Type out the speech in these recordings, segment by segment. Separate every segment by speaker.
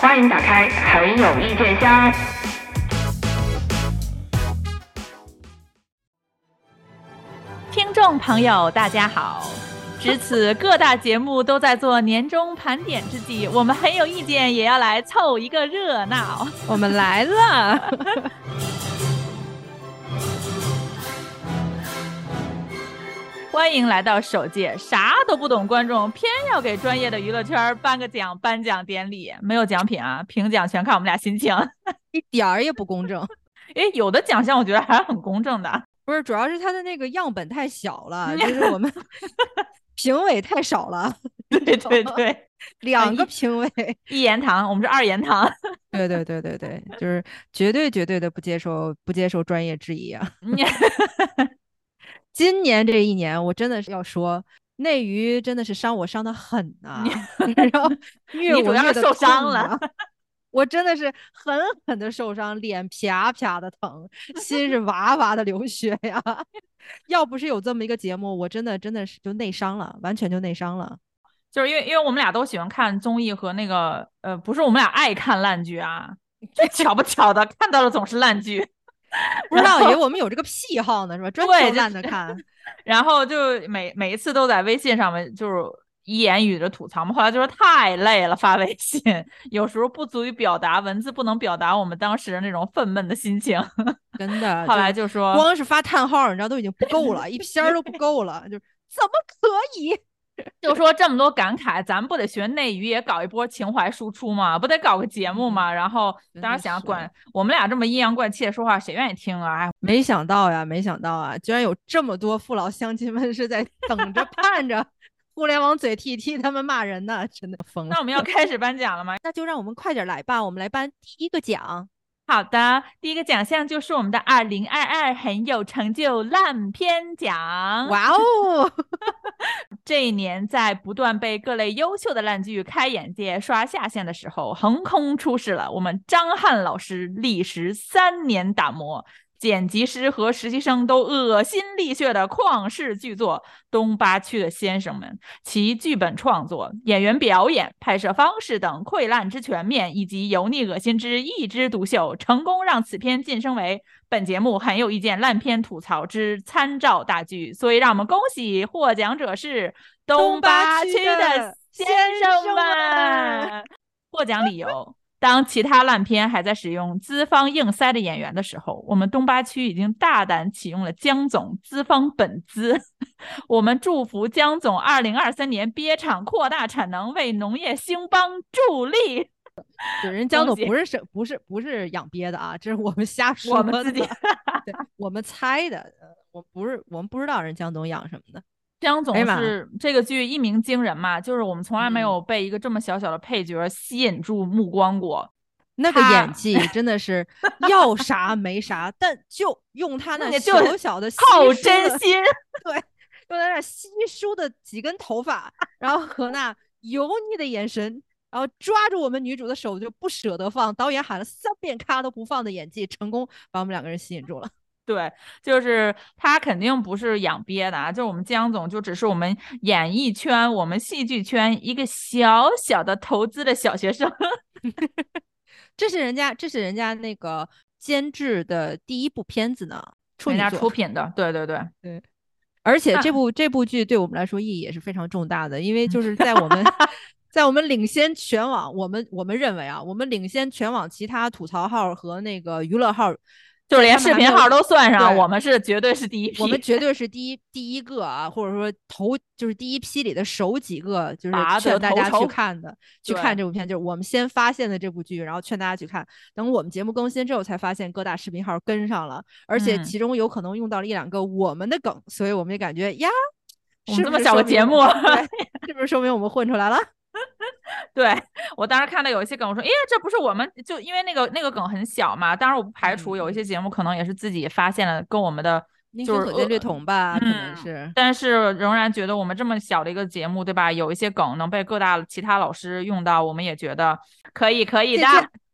Speaker 1: 欢迎打开很有意见箱。
Speaker 2: 听众朋友，大家好！值此各大节目都在做年终盘点之际，我们很有意见，也要来凑一个热闹。
Speaker 3: 我们来了。
Speaker 2: 欢迎来到首届啥都不懂观众偏要给专业的娱乐圈颁个奖颁奖典礼，没有奖品啊，评奖全看我们俩心情，
Speaker 3: 一点儿也不公正。
Speaker 2: 哎，有的奖项我觉得还是很公正的，
Speaker 3: 不是，主要是它的那个样本太小了，就是我们评委太少了。
Speaker 2: 对对对，
Speaker 3: 两个评委
Speaker 2: 一言堂，我们是二言堂。
Speaker 3: 对对对对对，就是绝对绝对的不接受不接受专业质疑啊。今年这一年，我真的是要说，内娱真的是伤我伤的很呐，然后 虐我虐的
Speaker 2: 受伤了，
Speaker 3: 我真的是狠狠的受伤，脸啪啪的疼，心是哇哇的流血呀。要不是有这么一个节目，我真的真的是就内伤了，完全就内伤了。
Speaker 2: 就是因为因为我们俩都喜欢看综艺和那个呃，不是我们俩爱看烂剧啊，巧不巧的看到了总是烂剧。
Speaker 3: 不知道以为我们有这个癖好呢，是吧？专挑烂的看，
Speaker 2: 然后就每每一次都在微信上面就是一言语的吐槽嘛。后来就说太累了，发微信 有时候不足以表达，文字不能表达我们当时那种愤懑的心情。
Speaker 3: 真的，
Speaker 2: 后来就说
Speaker 3: 光是发叹号，你知道都已经不够了，一篇都不够了，就怎么可以？
Speaker 2: 就说这么多感慨，咱们不得学内娱也搞一波情怀输出吗？不得搞个节目吗？然后当时想，管我们俩这么阴阳怪气的说话，谁愿意听啊？哎，
Speaker 3: 没想到呀，没想到啊，居然有这么多父老乡亲们是在等着盼着互联网嘴替替他们骂人呢，真的疯了。
Speaker 2: 那我们要开始颁奖了吗？
Speaker 3: 那就让我们快点来吧，我们来颁第一个奖。
Speaker 2: 好的，第一个奖项就是我们的二零二二很有成就烂片奖。
Speaker 3: 哇哦！
Speaker 2: 这一年在不断被各类优秀的烂剧开眼界、刷下线的时候，横空出世了我们张翰老师历时三年打磨。剪辑师和实习生都恶心沥血的旷世巨作《东八区的先生们》，其剧本创作、演员表演、拍摄方式等溃烂之全面，以及油腻恶心之一枝独秀，成功让此片晋升为本节目很有意见烂片吐槽之参照大剧。所以，让我们恭喜获奖者是《东八区的先生们》。获奖理由。当其他烂片还在使用资方硬塞的演员的时候，我们东八区已经大胆启用了江总资方本资。我们祝福江总二零二三年憋厂扩大产能，为农业兴邦助力。
Speaker 3: 有人江总不是生不是不是养鳖的啊，这是我们瞎说，
Speaker 2: 我们自己
Speaker 3: 我们猜的。我不是我们不知道人江总养什么的。
Speaker 2: 江总是这个剧一鸣惊人嘛，就是我们从来没有被一个这么小小的配角吸引住目光过。
Speaker 3: 那个演技真的是 要啥没啥，但就用他那小小的
Speaker 2: 靠真心，
Speaker 3: 对，用他那稀疏的几根头发，然后和那油腻的眼神，然后抓住我们女主的手就不舍得放，导演喊了三遍咔都不放的演技，成功把我们两个人吸引住了。
Speaker 2: 对，就是他肯定不是养鳖的啊，就是我们江总就只是我们演艺圈、我们戏剧圈一个小小的投资的小学生。
Speaker 3: 这是人家，这是人家那个监制的第一部片子呢，
Speaker 2: 人家出品的。对对对
Speaker 3: 对，而且 这部这部剧对我们来说意义也是非常重大的，因为就是在我们 在我们领先全网，我们我们认为啊，我们领先全网其他吐槽号和那个娱乐号。
Speaker 2: 就连视频号都算上，我们是绝对是第一批，
Speaker 3: 我们绝对是第一第一个啊，或者说头就是第一批里的首几个，就是劝大家去看的，去看这部片，就是我们先发现的这部剧，然后劝大家去看。等我们节目更新之后，才发现各大视频号跟上了，而且其中有可能用到了一两个我们的梗，所以我们也感觉呀，是
Speaker 2: 这么小个节目，
Speaker 3: 是不是说明我们混出来了？
Speaker 2: 对我当时看到有一些梗，我说，哎呀，这不是我们就因为那个那个梗很小嘛。当然我不排除有一些节目可能也是自己发现了，跟我们的就是
Speaker 3: 所见略同吧，可能是。
Speaker 2: 但是仍然觉得我们这么小的一个节目，对吧？有一些梗能被各大其他老师用到，我们也觉得可以可以的。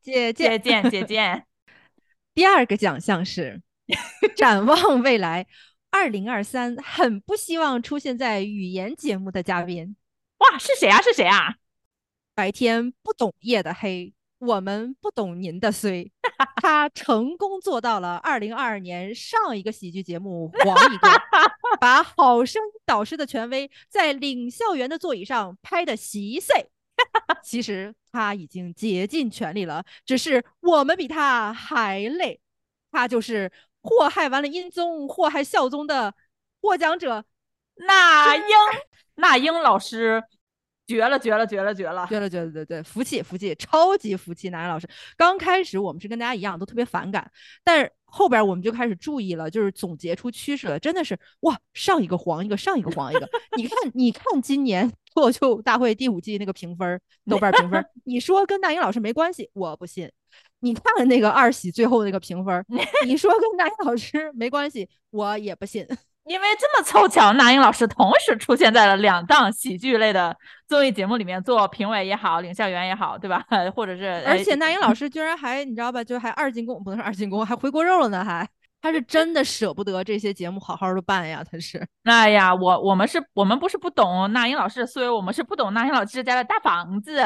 Speaker 3: 借
Speaker 2: 借鉴借鉴。
Speaker 3: 第二个奖项是 展望未来，二零二三很不希望出现在语言节目的嘉宾。
Speaker 2: 哇，是谁啊？是谁啊？
Speaker 3: 白天不懂夜的黑，我们不懂您的衰，他成功做到了二零二二年上一个喜剧节目黄一个，把好声音导师的权威在领笑员的座椅上拍的稀碎。其实他已经竭尽全力了，只是我们比他还累。他就是祸害完了音宗，祸害孝宗的获奖者
Speaker 2: 那英，那英老师。绝了，绝了，绝了，绝了，
Speaker 3: 绝了，绝了，对对，服气，服气，超级服气！南阳老师，刚开始我们是跟大家一样，都特别反感，但是后边我们就开始注意了，就是总结出趋势了，真的是哇，上一个黄一个，上一个黄一个。你看，你看今年 脱口秀大会第五季那个评分，豆瓣评分，你说跟大英老师没关系，我不信。你看那个二喜最后那个评分，你说跟大英老师没关系，我也不信。
Speaker 2: 因为这么凑巧，那英老师同时出现在了两档喜剧类的综艺节目里面做评委也好，领笑员也好，对吧？或者是，
Speaker 3: 而且那英老师居然还你知道吧？就还二进宫，不能说二进宫，还回锅肉了呢，还他是真的舍不得这些节目好好的办呀，他是。
Speaker 2: 哎呀，我我们是我们不是不懂那英老师，所以我们是不懂那英老师家的大房子，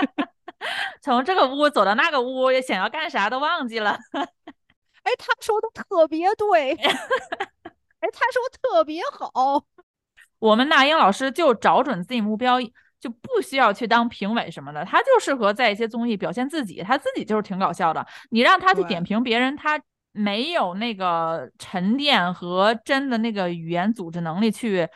Speaker 2: 从这个屋走到那个屋，想要干啥都忘记了。
Speaker 3: 哎，他说的特别对。哎，他说特别好，
Speaker 2: 我们那英老师就找准自己目标，就不需要去当评委什么的，他就适合在一些综艺表现自己，他自己就是挺搞笑的。你让他去点评别人，他没有那个沉淀和真的那个语言组织能力去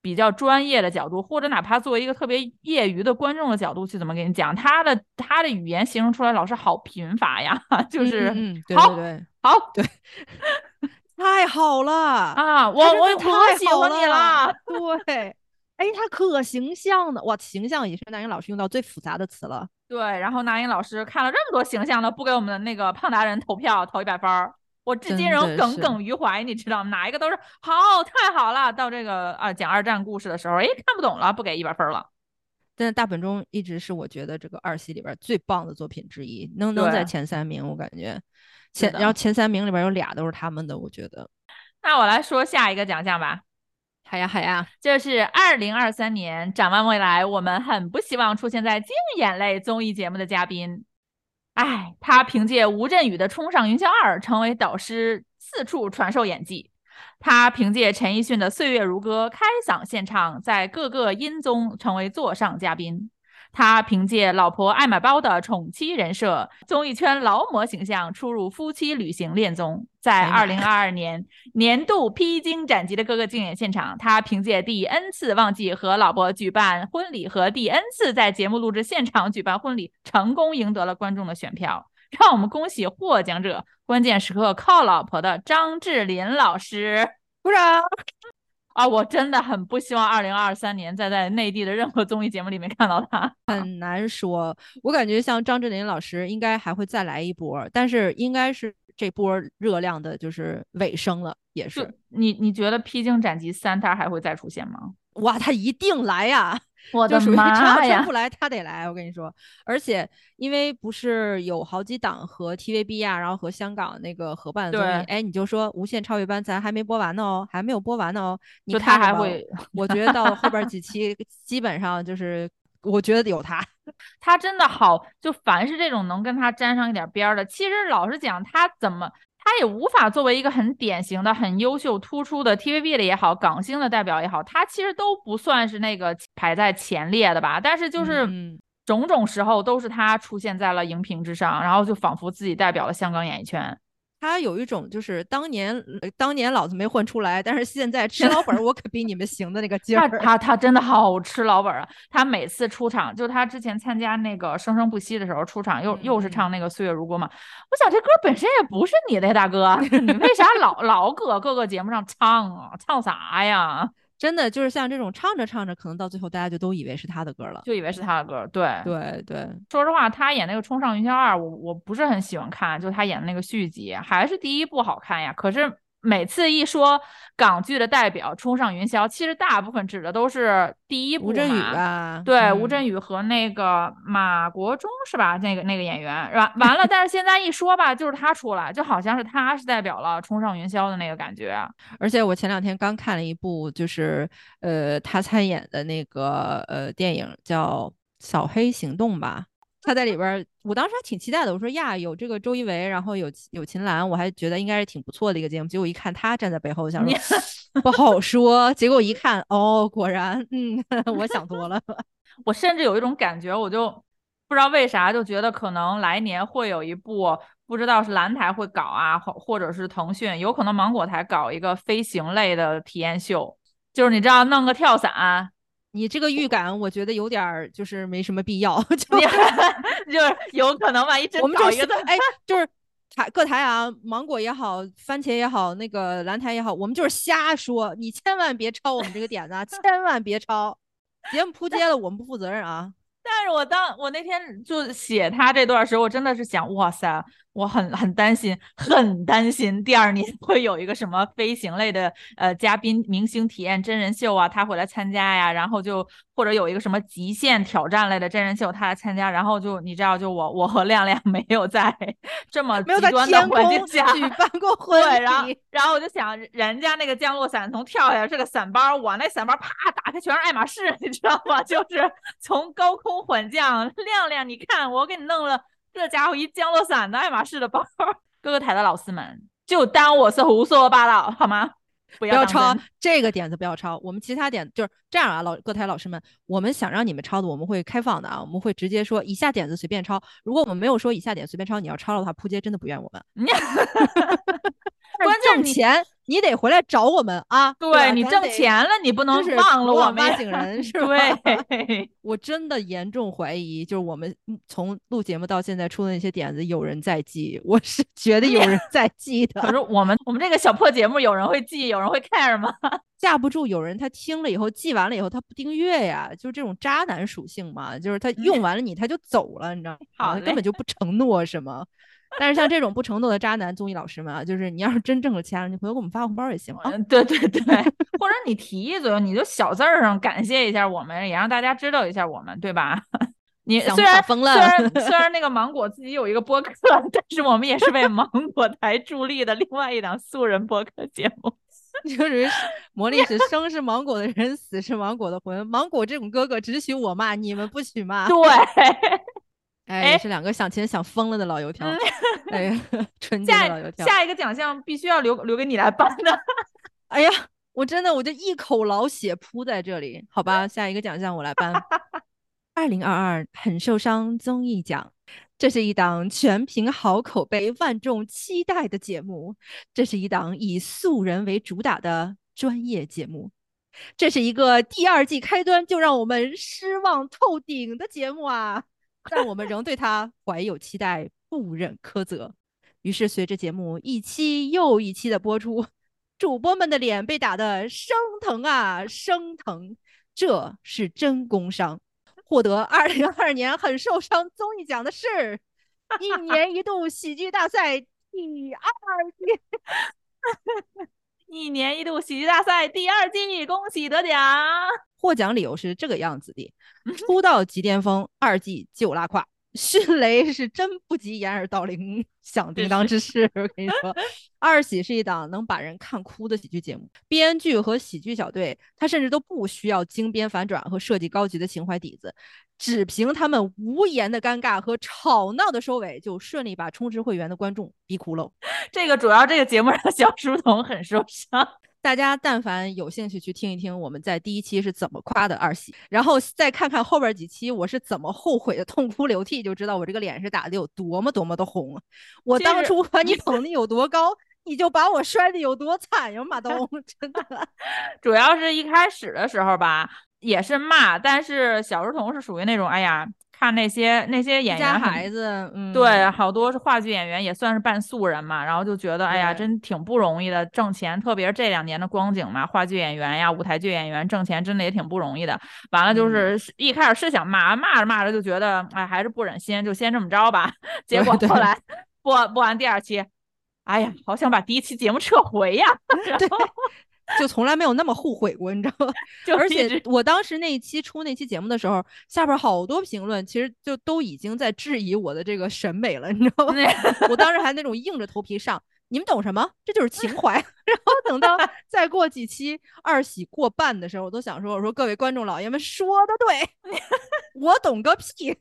Speaker 2: 比较专业的角度，或者哪怕作为一个特别业余的观众的角度去怎么给你讲，他的他的语言形容出来老师好贫乏呀，就是嗯
Speaker 3: 好，
Speaker 2: 好，
Speaker 3: 对。太好了
Speaker 2: 啊！我我我喜欢你了。
Speaker 3: 对，哎，他可形象的哇，形象也是那英老师用到最复杂的词了。
Speaker 2: 对，然后那英老师看了这么多形象的，不给我们的那个胖达人投票投一百分儿，我至今仍耿耿于怀，你知道吗？哪一个都是好，太好了。到这个啊讲二战故事的时候，哎，看不懂了，不给一百分了。
Speaker 3: 但是大本钟一直是我觉得这个二系里边最棒的作品之一，能能在前三名，我感觉。前然后前三名里边有俩都是他们的，我觉得。
Speaker 2: 那我来说下一个奖项吧。
Speaker 3: 好呀好呀，
Speaker 2: 这是二零二三年展望未来，我们很不希望出现在竞演类综艺节目的嘉宾。哎，他凭借吴镇宇的《冲上云霄二》成为导师，四处传授演技。他凭借陈奕迅的《岁月如歌》开嗓献唱，在各个音综成为座上嘉宾。他凭借老婆爱买包的宠妻人设，综艺圈劳模形象，出入夫妻旅行恋综。在二零二二年年度披荆斩棘的哥哥竞演现场，他凭借第 N 次忘记和老婆举办婚礼和第 N 次在节目录制现场举办婚礼，成功赢得了观众的选票。让我们恭喜获奖者，关键时刻靠老婆的张智霖老师，
Speaker 3: 鼓掌。
Speaker 2: 啊，我真的很不希望二零二三年再在内地的任何综艺节目里面看到他。
Speaker 3: 很难说，我感觉像张智霖老师应该还会再来一波，但是应该是这波热量的就是尾声了，也是。
Speaker 2: 你你觉得《披荆斩棘三》他还会再出现吗？
Speaker 3: 哇，他一定来呀！
Speaker 2: 我的
Speaker 3: 妈呀！不来他得来，我跟你说。而且因为不是有好几档和 TVB 啊，然后和香港那个合办的综艺，哎，你就说《无限超越班》咱还没播完呢哦，还没有播完呢哦。你看
Speaker 2: 还会，
Speaker 3: 我觉得到后边几期基本上就是，我觉得有他，
Speaker 2: 他真的好。就凡是这种能跟他沾上一点边儿的，其实老实讲，他怎么。他也无法作为一个很典型的、很优秀、突出的 TVB 的也好，港星的代表也好，他其实都不算是那个排在前列的吧。但是就是种种时候都是他出现在了荧屏之上，然后就仿佛自己代表了香港演艺圈。
Speaker 3: 他有一种就是当年当年老子没混出来，但是现在吃老本，我可比你们行的那个 劲儿。
Speaker 2: 他他真的好吃老本啊！他每次出场，就他之前参加那个生生不息的时候出场，又又是唱那个岁月如歌嘛。我想这歌本身也不是你的，大哥，你为啥老老搁各个节目上唱啊？唱啥呀？
Speaker 3: 真的就是像这种唱着唱着，可能到最后大家就都以为是他的歌了，
Speaker 2: 就以为是他的歌。对
Speaker 3: 对对，
Speaker 2: 说实话，他演那个《冲上云霄二》，我我不是很喜欢看，就他演的那个续集，还是第一部好看呀。可是。每次一说港剧的代表冲上云霄，其实大部分指的都是第一部
Speaker 3: 吴镇宇吧？
Speaker 2: 对，吴镇宇和那个马国忠是吧？那个那个演员完完了，但是现在一说吧，就是他出来，就好像是他是代表了冲上云霄的那个感觉。
Speaker 3: 而且我前两天刚看了一部，就是呃他参演的那个呃电影叫《扫黑行动》吧。他在里边，我当时还挺期待的。我说呀，有这个周一围，然后有有秦岚，我还觉得应该是挺不错的一个节目。结果一看他站在背后，想说 不好说。结果一看，哦，果然，嗯，我想多了。
Speaker 2: 我甚至有一种感觉，我就不知道为啥，就觉得可能来年会有一部，不知道是蓝台会搞啊，或或者是腾讯，有可能芒果台搞一个飞行类的体验秀，就是你知道，弄个跳伞。
Speaker 3: 你这个预感，我觉得有点儿就是没什么必要，就
Speaker 2: 就是有可能万一真搞一个，
Speaker 3: 哎，就是台各台啊，芒果也好，番茄也好，那个蓝台也好，我们就是瞎说，你千万别抄我们这个点子，千万别抄，节目扑街了，我们不负责任啊。
Speaker 2: 但是我当我那天就写他这段时候，我真的是想，哇塞。我很很担心，很担心第二年 会有一个什么飞行类的呃嘉宾明星体验真人秀啊，他会来参加呀，然后就或者有一个什么极限挑战类的真人秀，他来参加，然后就你知道，就我我和亮亮 没有在这么极端的环境下
Speaker 3: 举办过婚
Speaker 2: 礼，然后然后我就想，人家那个降落伞从跳下来是个伞包，我那伞包啪打开全是爱马仕，你知道吗？就是从高空缓降，亮亮你看我给你弄了。这家伙一降落伞的爱马仕的包，各个台的老师们就当我是胡说八道好吗？不
Speaker 3: 要抄这个点子，不要抄。我们其他点就是这样啊，老各台老师们，我们想让你们抄的，我们会开放的啊，我们会直接说以下点子随便抄。如果我们没有说以下点随便抄，你要抄了的话，扑街真的不怨我们。
Speaker 2: 关
Speaker 3: 键挣钱。你得回来找我们啊！对
Speaker 2: 你挣钱了，你不能忘了我们。
Speaker 3: 挖井人 是吧？
Speaker 2: 对，
Speaker 3: 我真的严重怀疑，就是我们从录节目到现在出的那些点子，有人在记。我是 觉得有人在记的。
Speaker 2: 可是我们我们这个小破节目，有人会记，有人会 care 吗？
Speaker 3: 架不住有人他听了以后记完了以后他不订阅呀，就是这种渣男属性嘛，就是他用完了你他就走了，你知道吗？根本就不承诺什么。但是像这种不承诺的渣男综艺老师们啊，就是你要是真挣了钱了，你回头给我们发红包也行啊。
Speaker 2: 对对对，或者你提一嘴，你就小字儿上感谢一下我们，也让大家知道一下我们，对吧？你虽然虽然虽然那个芒果自己有一个播客，但是我们也是为芒果台助力的另外一档素人播客节目。
Speaker 3: 就是魔力是生是芒果的人，死是芒果的魂。芒果这种哥哥只许我骂，你们不许骂。
Speaker 2: 对。
Speaker 3: 哎，是两个想钱想疯了的老油条，哎，纯洁的老油条。
Speaker 2: 下一个奖项必须要留留给你来颁的。
Speaker 3: 哎呀，我真的我就一口老血扑在这里，好吧，下一个奖项我来颁。二零二二很受伤综艺奖，这是一档全凭好口碑、万众期待的节目，这是一档以素人为主打的专业节目，这是一个第二季开端就让我们失望透顶的节目啊！但我们仍对他怀有期待，不忍苛责。于是，随着节目一期又一期的播出，主播们的脸被打得生疼啊，生疼！这是真工伤。获得二零二二年很受伤综艺奖的是，一年一度喜剧大赛第二季。
Speaker 2: 一年一度喜剧大赛第二季，恭喜得奖！
Speaker 3: 获奖理由是这个样子的：出道即巅峰，二季就拉胯。迅雷是真不及掩耳盗铃响叮当之势。我跟你说，二喜是一档能把人看哭的喜剧节目，编剧和喜剧小队他甚至都不需要精编反转和设计高级的情怀底子，只凭他们无言的尴尬和吵闹的收尾，就顺利把充值会员的观众逼哭了。
Speaker 2: 这个主要这个节目让小书童很受伤。
Speaker 3: 大家但凡有兴趣去听一听我们在第一期是怎么夸的二喜，然后再看看后边几期我是怎么后悔的痛哭流涕，就知道我这个脸是打的有多么多么的红。我当初把你捧的有多高，你就把我摔的有多惨呀，马东！真的，
Speaker 2: 主要是一开始的时候吧，也是骂，但是小儿童是属于那种，哎呀。看那些那些演员
Speaker 3: 孩子，嗯，
Speaker 2: 对，好多是话剧演员，也算是半素人嘛。然后就觉得，哎呀，真挺不容易的，挣钱，特别是这两年的光景嘛，话剧演员呀、舞台剧演员挣钱真的也挺不容易的。完了，就是一开始是想骂，骂着骂着就觉得，哎，还是不忍心，就先这么着吧。结果后来播播完第二期，哎呀，好想把第一期节目撤回呀。
Speaker 3: 对。就从来没有那么后悔过，你知道吗？而且我当时那一期出那期节目的时候，下边好多评论，其实就都已经在质疑我的这个审美了，你知道吗？我当时还那种硬着头皮上，你们懂什么？这就是情怀。然后等到再过几期二喜过半的时候，我都想说，我说各位观众老爷们说的对，我懂个屁。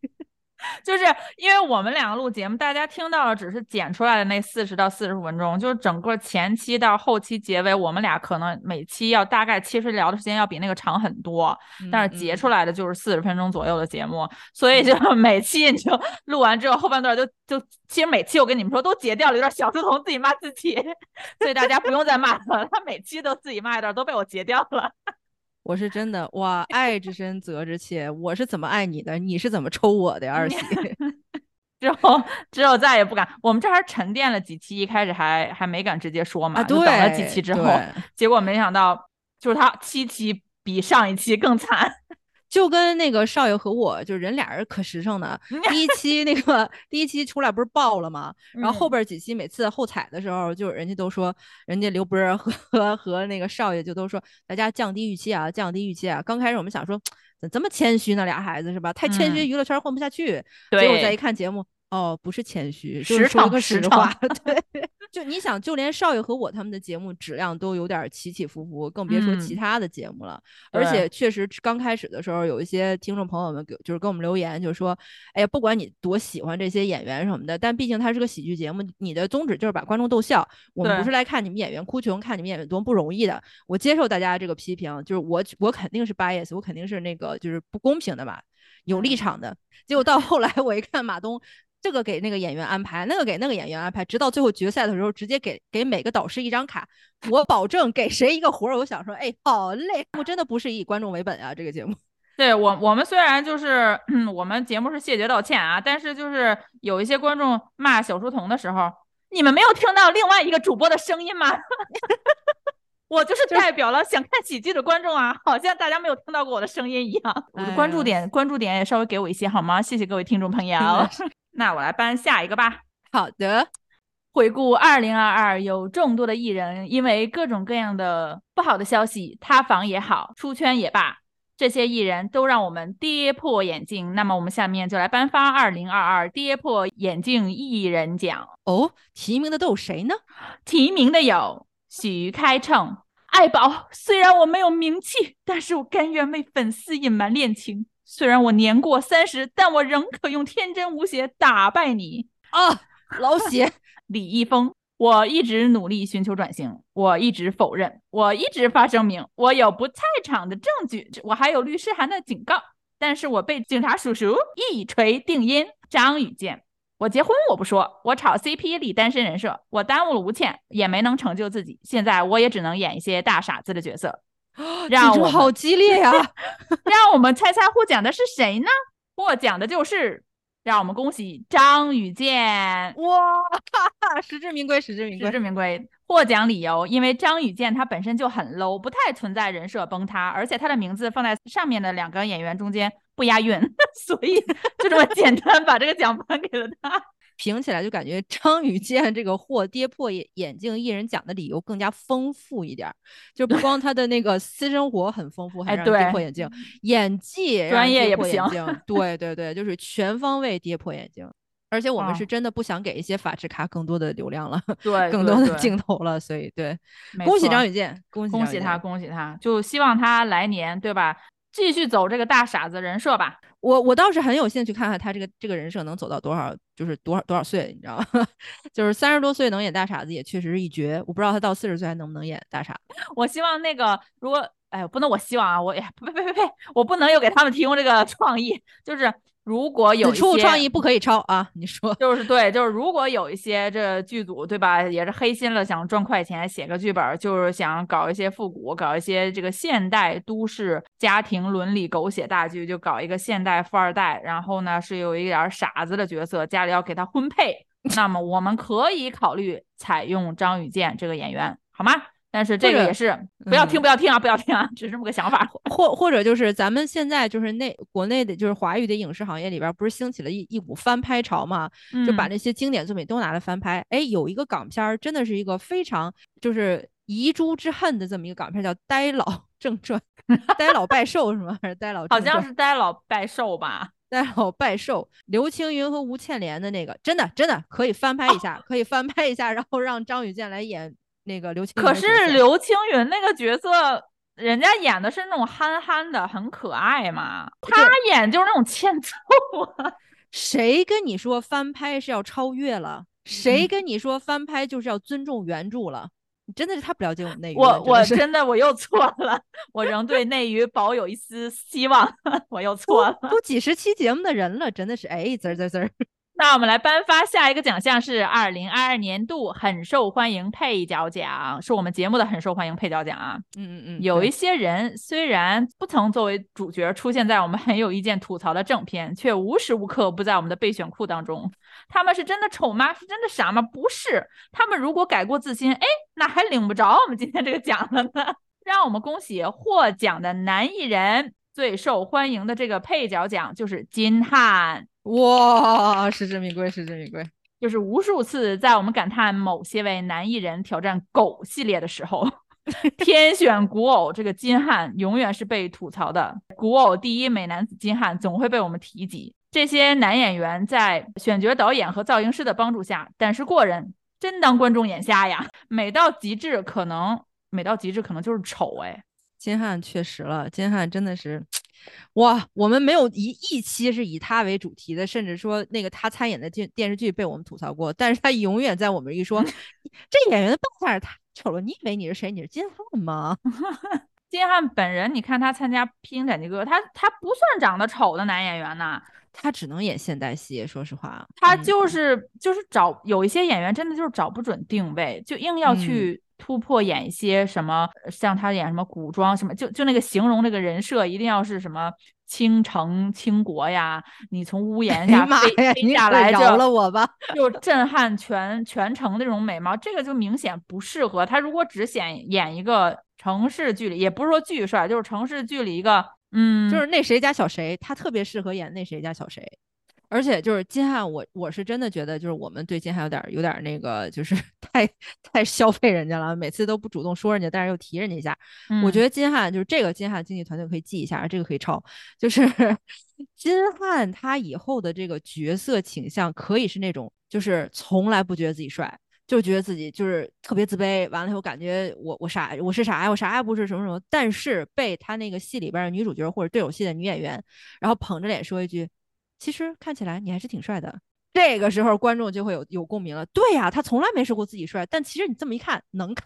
Speaker 2: 就是因为我们两个录节目，大家听到的只是剪出来的那四十到四十五分钟，就是整个前期到后期结尾，我们俩可能每期要大概其实聊的时间要比那个长很多，但是截出来的就是四十分钟左右的节目，所以就 每期你就录完之后后半段就就其实每期我跟你们说都截掉了，有点小书童自己骂自己，所以大家不用再骂他了，他每期都自己骂一段，都被我截掉了。
Speaker 3: 我是真的哇，爱之深责之切。我是怎么爱你的，你是怎么抽我的二喜？
Speaker 2: 之后之后再也不敢。我们这还沉淀了几期，一开始还还没敢直接说嘛，
Speaker 3: 就
Speaker 2: 等了几期之后，结果没想到就是他七期比上一期更惨。
Speaker 3: 就跟那个少爷和我，就是人俩人可实诚的。第一期那个第一期出来不是爆了吗？然后后边几期每次后采的时候，就人家都说，人家刘波和和 和那个少爷就都说，大家降低预期啊，降低预期啊。刚开始我们想说，怎这么谦虚呢？俩孩子是吧？太谦虚，娱乐圈混不下去。结果再一看节目。哦，不是谦虚，是说个实话。对，就你想，就连少爷和我他们的节目质量都有点起起伏伏，更别说其他的节目了。而且确实刚开始的时候，有一些听众朋友们给就是给我们留言，就是说，哎呀，不管你多喜欢这些演员什么的，但毕竟它是个喜剧节目，你的宗旨就是把观众逗笑。我们不是来看你们演员哭穷，看你们演员多么不容易的。我接受大家这个批评，就是我我肯定是 bias，我肯定是那个就是不公平的嘛，有立场的。结果到后来我一看马东。这个给那个演员安排，那个给那个演员安排，直到最后决赛的时候，直接给给每个导师一张卡，我保证给谁一个活儿，我想说，哎，好累，我真的不是以观众为本啊，这个节目。
Speaker 2: 对我，我们虽然就是 我们节目是谢绝道歉啊，但是就是有一些观众骂小书童的时候，你们没有听到另外一个主播的声音吗？我就是代表了想看喜剧的观众啊，好像大家没有听到过我的声音一样。我的关注点，关注点也稍微给我一些好吗？谢谢各位听众朋友。那我来搬下一个吧。
Speaker 3: 好的，
Speaker 2: 回顾二零二二，有众多的艺人因为各种各样的不好的消息塌房也好，出圈也罢，这些艺人都让我们跌破眼镜。那么我们下面就来颁发二零二二跌破眼镜艺人奖
Speaker 3: 哦。提名的都有谁呢？
Speaker 2: 提名的有许开骋、爱宝。虽然我没有名气，但是我甘愿为粉丝隐瞒恋情。虽然我年过三十，但我仍可用天真无邪打败你
Speaker 3: 啊！老 邪
Speaker 2: 李易峰，我一直努力寻求转型，我一直否认，我一直发声明，我有不在场的证据，我还有律师函的警告，但是我被警察叔叔一锤定音。张雨健，我结婚我不说，我炒 CP 立单身人设，我耽误了吴倩，也没能成就自己，现在我也只能演一些大傻子的角色。
Speaker 3: 让我好激烈呀！
Speaker 2: 让我们猜猜获奖的是谁呢？获奖的就是，让我们恭喜张雨健！
Speaker 3: 哇，实至名归，实至名归，
Speaker 2: 实至名归！获奖理由，因为张雨健他本身就很 low，不太存在人设崩塌，而且他的名字放在上面的两个演员中间不押韵，所以就这么 简单把这个奖颁给了他。
Speaker 3: 评起来就感觉张雨健这个获跌破眼眼镜艺人奖的理由更加丰富一点，就不光他的那个私生活很丰富，还让跌破眼镜，演技
Speaker 2: 专业也不行。
Speaker 3: 对对对，就是全方位跌破眼镜。而且我们是真的不想给一些法制咖更多的流量了，
Speaker 2: 对，
Speaker 3: 更多的镜头了，所以对，恭喜张雨健，恭喜
Speaker 2: 恭喜他，恭喜他，就希望他来年对吧，继续走这个大傻子人设吧。
Speaker 3: 我我倒是很有兴趣看看他这个这个人设能走到多少，就是多少多少岁，你知道吗？就是三十多岁能演大傻子也确实是一绝，我不知道他到四十岁还能不能演大傻。
Speaker 2: 我希望那个如果，哎，不能我希望啊，我也，呸呸呸呸，我不能又给他们提供这个创意，就是。如果有
Speaker 3: 出创意不可以抄啊！你说
Speaker 2: 就是对，就是如果有一些这剧组对吧，也是黑心了，想赚快钱，写个剧本就是想搞一些复古，搞一些这个现代都市家庭伦理狗血大剧，就搞一个现代富二代，然后呢是有一点傻子的角色，家里要给他婚配，那么我们可以考虑采用张雨健这个演员，好吗？但是这个也是不要听不要听啊不要听啊，只是这么个想法。
Speaker 3: 或或者就是咱们现在就是内国内的，就是华语的影视行业里边，不是兴起了一一股翻拍潮嘛？就把那些经典作品都拿来翻拍。哎，有一个港片儿，真的是一个非常就是遗珠之恨的这么一个港片，叫《呆老 正传》。呆老拜寿是吗？还是呆老？
Speaker 2: 好像是呆老拜寿吧。
Speaker 3: 呆老拜寿，刘青云和吴倩莲的那个，真的真的可以翻拍一下，可以翻拍一下，然后让张雨健来演。那个刘青，
Speaker 2: 可是刘青云那个角色，人家演的是那种憨憨的，很可爱嘛。他演就是那种欠揍啊。
Speaker 3: 谁跟你说翻拍是要超越了？谁跟你说翻拍就是要尊重原著了？你真的是太不了解我们内娱
Speaker 2: 了。我我
Speaker 3: 真
Speaker 2: 的我又错了，我仍对内娱保有一丝希望。我又错了，
Speaker 3: 都几十期节目的人了，真的是哎滋滋滋。
Speaker 2: 那我们来颁发下一个奖项是二零二二年度很受欢迎配角奖，是我们节目的很受欢迎配角奖啊。
Speaker 3: 嗯嗯嗯，
Speaker 2: 有一些人虽然不曾作为主角出现在我们很有意见吐槽的正片，却无时无刻不在我们的备选库当中。他们是真的丑吗？是真的傻吗？不是。他们如果改过自新，哎，那还领不着我们今天这个奖了呢。让我们恭喜获奖的男艺人，最受欢迎的这个配角奖就是金瀚。
Speaker 3: 哇，实至名归，实至名归。
Speaker 2: 就是无数次在我们感叹某些位男艺人挑战狗系列的时候，天选古偶这个金瀚永远是被吐槽的。古偶第一美男子金瀚总会被我们提及。这些男演员在选角导演和造型师的帮助下，胆识过人，真当观众眼瞎呀！美到极致，可能美到极致，可能就是丑哎。
Speaker 3: 金瀚确实了，金瀚真的是。哇，我们没有一一期是以他为主题的，甚至说那个他参演的电电视剧被我们吐槽过，但是他永远在我们一说 这演员的扮相太丑了，你以为你是谁？你是金瀚吗？
Speaker 2: 金瀚本人，你看他参加《披荆斩棘哥》，他他不算长得丑的男演员呐，
Speaker 3: 他只能演现代戏。说实话，
Speaker 2: 他就是就是找有一些演员真的就是找不准定位，就硬要去。突破演一些什么，像他演什么古装什么，就就那个形容那个人设，一定要是什么倾城倾国呀，你从屋檐下飞飞下来，
Speaker 3: 饶了我吧，
Speaker 2: 就震撼全全城那种美貌，这个就明显不适合他。如果只显演一个城市剧里，也不是说巨帅，就是城市剧里一个，嗯，
Speaker 3: 就是那谁家小谁，他特别适合演那谁家小谁。而且就是金瀚，我我是真的觉得，就是我们对金瀚有点有点那个，就是 太太消费人家了，每次都不主动说人家，但是又提人家一下。我觉得金瀚就是这个金瀚经纪团队可以记一下，这个可以抄。就是 金瀚他以后的这个角色倾向可以是那种，就是从来不觉得自己帅，就觉得自己就是特别自卑。完了以后感觉我我啥我是啥呀？我啥也不是什么什么。但是被他那个戏里边的女主角或者对手戏的女演员，然后捧着脸说一句。其实看起来你还是挺帅的，这个时候观众就会有有共鸣了。对呀，他从来没说过自己帅，但其实你这么一看能看。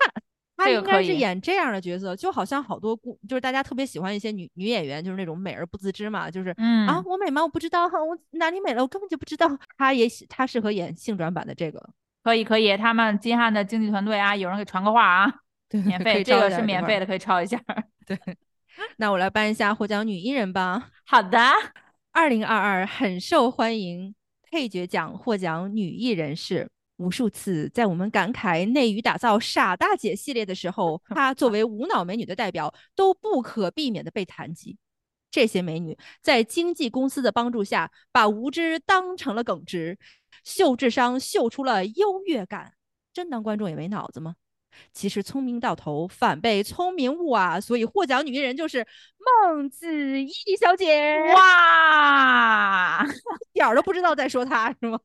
Speaker 3: 他应该是演这样的角色，就好像好多姑，就是大家特别喜欢一些女女演员，就是那种美而不自知嘛，就是嗯啊，我美吗？我不知道，我哪里美了？我根本就不知道。他也他适合演性转版的这个，
Speaker 2: 可以可以。他们金汉的经纪团队啊，有人给传个话啊，
Speaker 3: 对，
Speaker 2: 免费，这个是免费的，可以抄一下。
Speaker 3: 对，那我来颁一下获奖女艺人吧。
Speaker 2: 好的。
Speaker 3: 二零二二很受欢迎配角奖获奖女艺人是无数次在我们感慨内娱打造傻大姐系列的时候，她作为无脑美女的代表都不可避免的被谈及。这些美女在经纪公司的帮助下，把无知当成了耿直，秀智商秀出了优越感。真当观众也没脑子吗？其实聪明到头反被聪明误啊！所以获奖女艺人就是孟子义小姐
Speaker 2: 哇，
Speaker 3: 一点儿都不知道在说她是吗？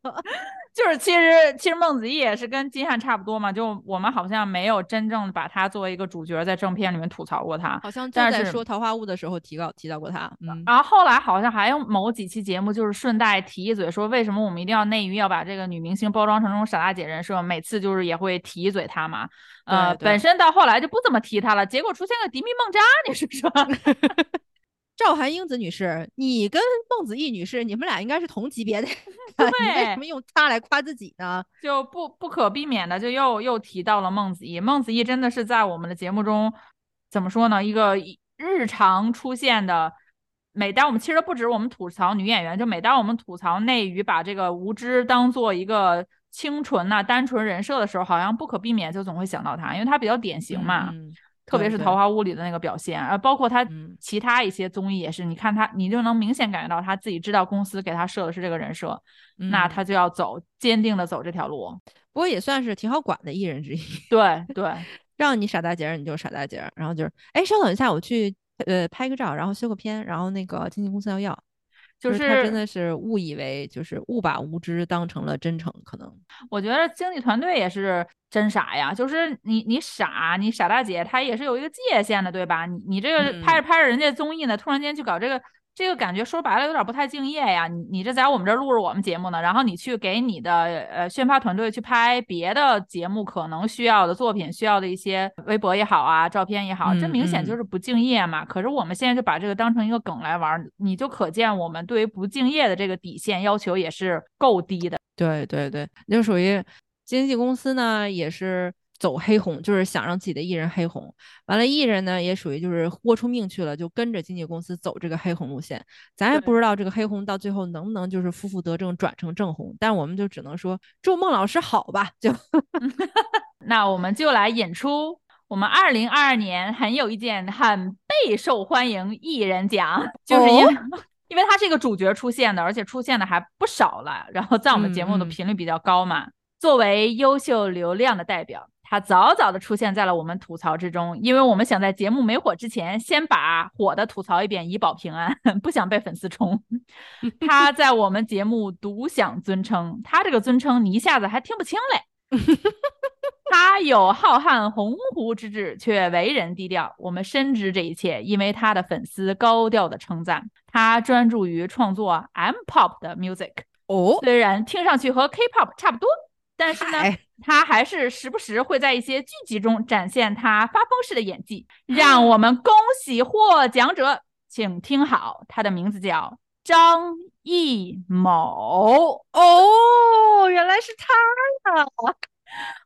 Speaker 2: 就是其实其实孟子义也是跟金瀚差不多嘛，就我们好像没有真正把他作为一个主角在正片里面吐槽过他，
Speaker 3: 好像就在说《桃花坞》的时候提到提到过他。嗯，
Speaker 2: 然后后来好像还有某几期节目就是顺带提一嘴，说为什么我们一定要内娱要把这个女明星包装成这种傻大姐人设，每次就是也会提一嘴她嘛。呃，本身到后来就不怎么提她了，结果出现个迪蜜梦扎，你说说？
Speaker 3: 赵韩英子女士，你跟孟子义女士，你们俩应该是同级别的，你为什么用她来夸自己呢？
Speaker 2: 就不不可避免的就又又提到了孟子义。孟子义真的是在我们的节目中怎么说呢？一个日常出现的，每当我们其实不止我们吐槽女演员，就每当我们吐槽内娱把这个无知当做一个。清纯呐，单纯人设的时候，好像不可避免就总会想到她，因为她比较典型嘛。特别是《桃花坞》里的那个表现，啊，包括他其他一些综艺也是，你看他，你就能明显感觉到他自己知道公司给他设的是这个人设，那他就要走坚定的走这条路。
Speaker 3: 不过也算是挺好管的艺人之一。
Speaker 2: 对对，
Speaker 3: 让你傻大姐你就傻大姐然后就是，哎，稍等一下，我去呃拍个照，然后修个片，然后那个经纪公司要要。就是他真的是误以为，就是误把无知当成了真诚，可能
Speaker 2: 我觉得经济团队也是真傻呀。就是你你傻，你傻大姐，她也是有一个界限的，对吧？你你这个拍着拍着人家综艺呢，突然间去搞这个这个感觉说白了有点不太敬业呀。你你这在我们这录着我们节目呢，然后你去给你的呃宣发团队去拍别的节目可能需要的作品，需要的一些微博也好啊，照片也好，这明显就是不敬业嘛。可是我们现在就把这个当成一个梗来玩，你就可见我们对于不敬业的这个底线要求也是够低的。
Speaker 3: 对对对，就属于经纪公司呢，也是。走黑红就是想让自己的艺人黑红，完了艺人呢也属于就是豁出命去了，就跟着经纪公司走这个黑红路线。咱也不知道这个黑红到最后能不能就是负负得正转成正红，但我们就只能说祝孟老师好吧。就
Speaker 2: 那我们就来演出我们二零二二年很有一件很备受欢迎艺人奖，就是因为 因为他是一个主角出现的，而且出现的还不少了，然后在我们节目的频率比较高嘛。作为优秀流量的代表。他早早的出现在了我们吐槽之中，因为我们想在节目没火之前，先把火的吐槽一遍，以保平安，不想被粉丝冲。他在我们节目独享尊称，他这个尊称你一下子还听不清嘞。他有浩瀚鸿鹄之志，却为人低调。我们深知这一切，因为他的粉丝高调的称赞他专注于创作 M Pop 的 music。
Speaker 3: 哦，
Speaker 2: 虽然听上去和 K Pop 差不多。但是呢，他还是时不时会在一些剧集中展现他发疯式的演技，让我们恭喜获奖者，请听好，他的名字叫张艺谋。
Speaker 3: 哦，原来是他呀！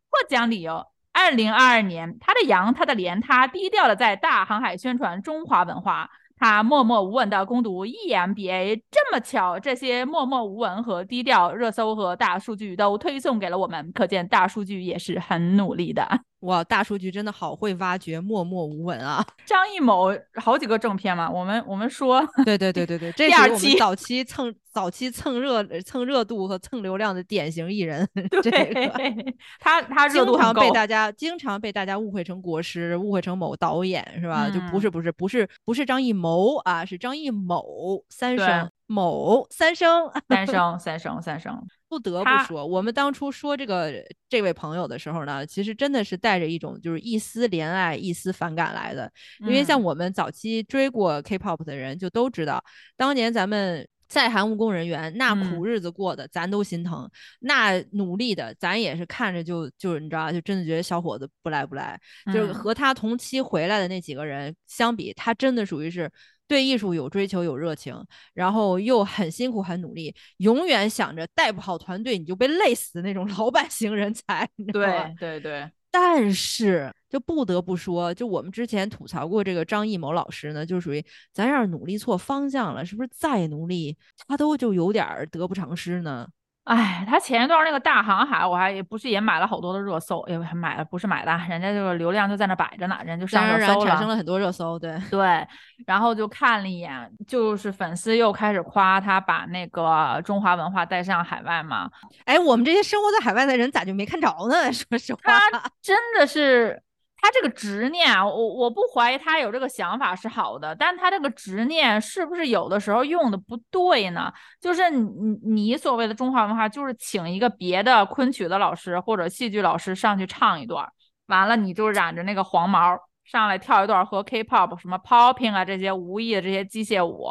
Speaker 2: 获奖理由：二零二二年，他的羊，他的莲，他低调的在大航海宣传中华文化。他默默无闻的攻读 EMBA，这么巧，这些默默无闻和低调热搜和大数据都推送给了我们，可见大数据也是很努力的。
Speaker 3: 哇，大数据真的好会挖掘默默无闻啊！
Speaker 2: 张艺谋好几个正片嘛，我们我们说，
Speaker 3: 对对对对对，这是我们早期蹭早期蹭热蹭热度和蹭流量的典型艺人。这个
Speaker 2: 他他热度
Speaker 3: 经常被大家经常被大家误会成国师，误会成某导演是吧？就不是不是不是不是张艺谋啊，是张艺谋三声某三声
Speaker 2: 三声三声三声。
Speaker 3: 不得不说，我们当初说这个这位朋友的时候呢，其实真的是带着一种就是一丝怜爱、一丝反感来的。因为像我们早期追过 K-pop 的人，就都知道，当年咱们在韩务工人员那苦日子过的，咱都心疼；那努力的，咱也是看着就就是你知道，就真的觉得小伙子不赖不赖。就是和他同期回来的那几个人相比，他真的属于是。对艺术有追求有热情，然后又很辛苦很努力，永远想着带不好团队你就被累死的那种 老板型人才。
Speaker 2: 对对对，
Speaker 3: 但是就不得不说，就我们之前吐槽过这个张艺谋老师呢，就属于咱要是努力错方向了，是不是再努力他都就有点得不偿失呢？
Speaker 2: 哎，他前一段那个大航海，我还也不是也买了好多的热搜，也买了不是买的，人家这个流量就在那摆着呢，人就上热搜
Speaker 3: 了，产生了很多热搜，对
Speaker 2: 对，然后就看了一眼，就是粉丝又开始夸他把那个中华文化带上海外嘛。
Speaker 3: 哎，我们这些生活在海外的人咋就没看着呢？说实话，
Speaker 2: 他真的是。他这个执念啊，我我不怀疑他有这个想法是好的，但他这个执念是不是有的时候用的不对呢？就是你你所谓的中华文化，就是请一个别的昆曲的老师或者戏剧老师上去唱一段，完了你就染着那个黄毛上来跳一段和 K-pop 什么 popping 啊这些无意的这些机械舞，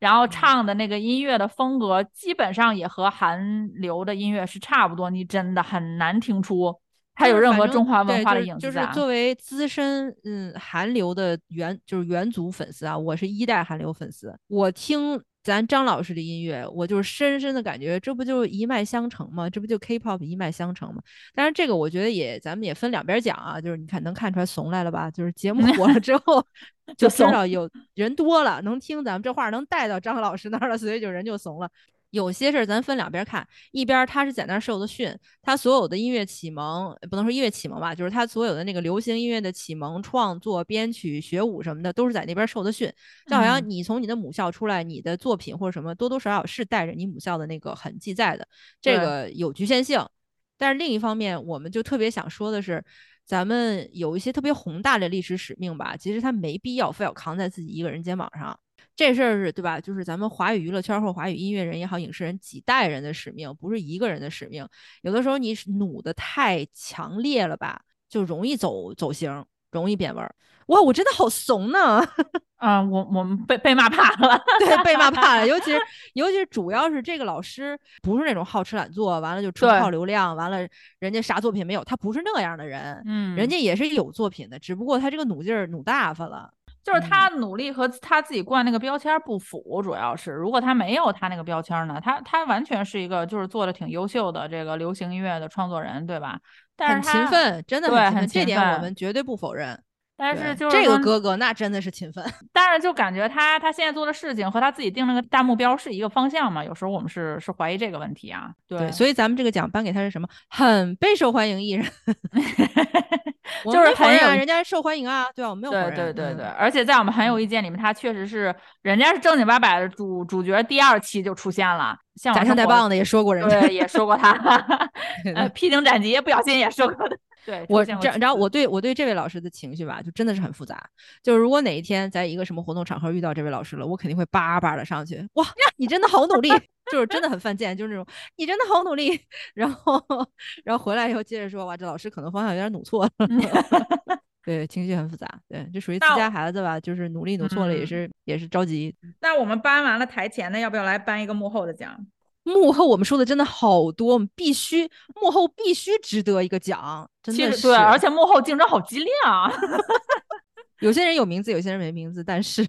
Speaker 2: 然后唱的那个音乐的风格基本上也和韩流的音乐是差不多，你真的很难听出。他有任何中华文化的影子
Speaker 3: 就是作为资深嗯韩流的原就是元祖粉丝啊，我是一代韩流粉丝。我听咱张老师的音乐，我就是深深的感觉，这不就是一脉相承吗？这不就 K-pop 一脉相承吗？但是这个我觉得也咱们也分两边讲啊，就是你看能看出来怂来了吧？就是节目火了之 后，就知道有人多了，能听咱们这话能带到张老师那儿了，所以就人就怂了。有些事儿咱分两边看，一边他是在那儿受的训，他所有的音乐启蒙不能说音乐启蒙吧，就是他所有的那个流行音乐的启蒙、创作、编曲、学舞什么的，都是在那边受的训。就好像你从你的母校出来，你的作品或者什么多多少少是带着你母校的那个痕迹在的，这个有局限性。但是另一方面，我们就特别想说的是，咱们有一些特别宏大的历史使命吧，其实他没必要非要扛在自己一个人肩膀上。这事儿是对吧？就是咱们华语娱乐圈或华语音乐人也好，影视人几代人的使命，不是一个人的使命。有的时候你努的太强烈了吧，就容易走走形。容易变味儿。哇，我真的好怂呢！
Speaker 2: 啊，我我们被被骂怕了，
Speaker 3: 对，被骂怕了。尤其是尤其是主要是这个老师不是那种好吃懒做，完了就纯靠流量，完了人家啥作品没有，他不是那样的人。嗯，人家也是有作品的，只不过他这个努劲儿努大发了。
Speaker 2: 就是他努力和他自己挂那个标签不符，主要是如果他没有他那个标签呢，他他完全是一个就是做的挺优秀的这个流行音乐的创作人，对吧？很
Speaker 3: 勤奋，真的
Speaker 2: 很勤
Speaker 3: 奋，这点我们绝对不否认。
Speaker 2: 但是就是
Speaker 3: 这个哥哥那真的是勤奋，
Speaker 2: 但是就感觉他他现在做的事情和他自己定了个大目标是一个方向嘛？有时候我们是是怀疑这个问题啊。对，
Speaker 3: 所以咱们这个奖颁给他是什么？很备受欢迎艺人，
Speaker 2: 就是很有
Speaker 3: 人家受欢迎啊，对吧？我没有
Speaker 2: 对对对对，而且在我们很有意见里面，他确实是人家是正经八百的主主角，第二期就出现了，像
Speaker 3: 假唱太棒的也说过人家，
Speaker 2: 对，也说过他，呃，披荆斩棘不小心也说过的。对
Speaker 3: 我这，然后我对我对这位老师的情绪吧，就真的是很复杂。就是如果哪一天在一个什么活动场合遇到这位老师了，我肯定会叭叭的上去。哇，你真的好努力，就是真的很犯贱，就是那种你真的好努力。然后，然后回来以后接着说，哇，这老师可能方向有点努错了。对，情绪很复杂。对，这属于自家孩子吧，就是努力努错了，也是也是着急。
Speaker 2: 那我们颁完了台前的，要不要来颁一个幕后的奖？
Speaker 3: 幕后我们说的真的好多，我们必须幕后必须值得一个奖，真的是
Speaker 2: 对，而且幕后竞争好激烈啊！
Speaker 3: 有些人有名字，有些人没名字，但是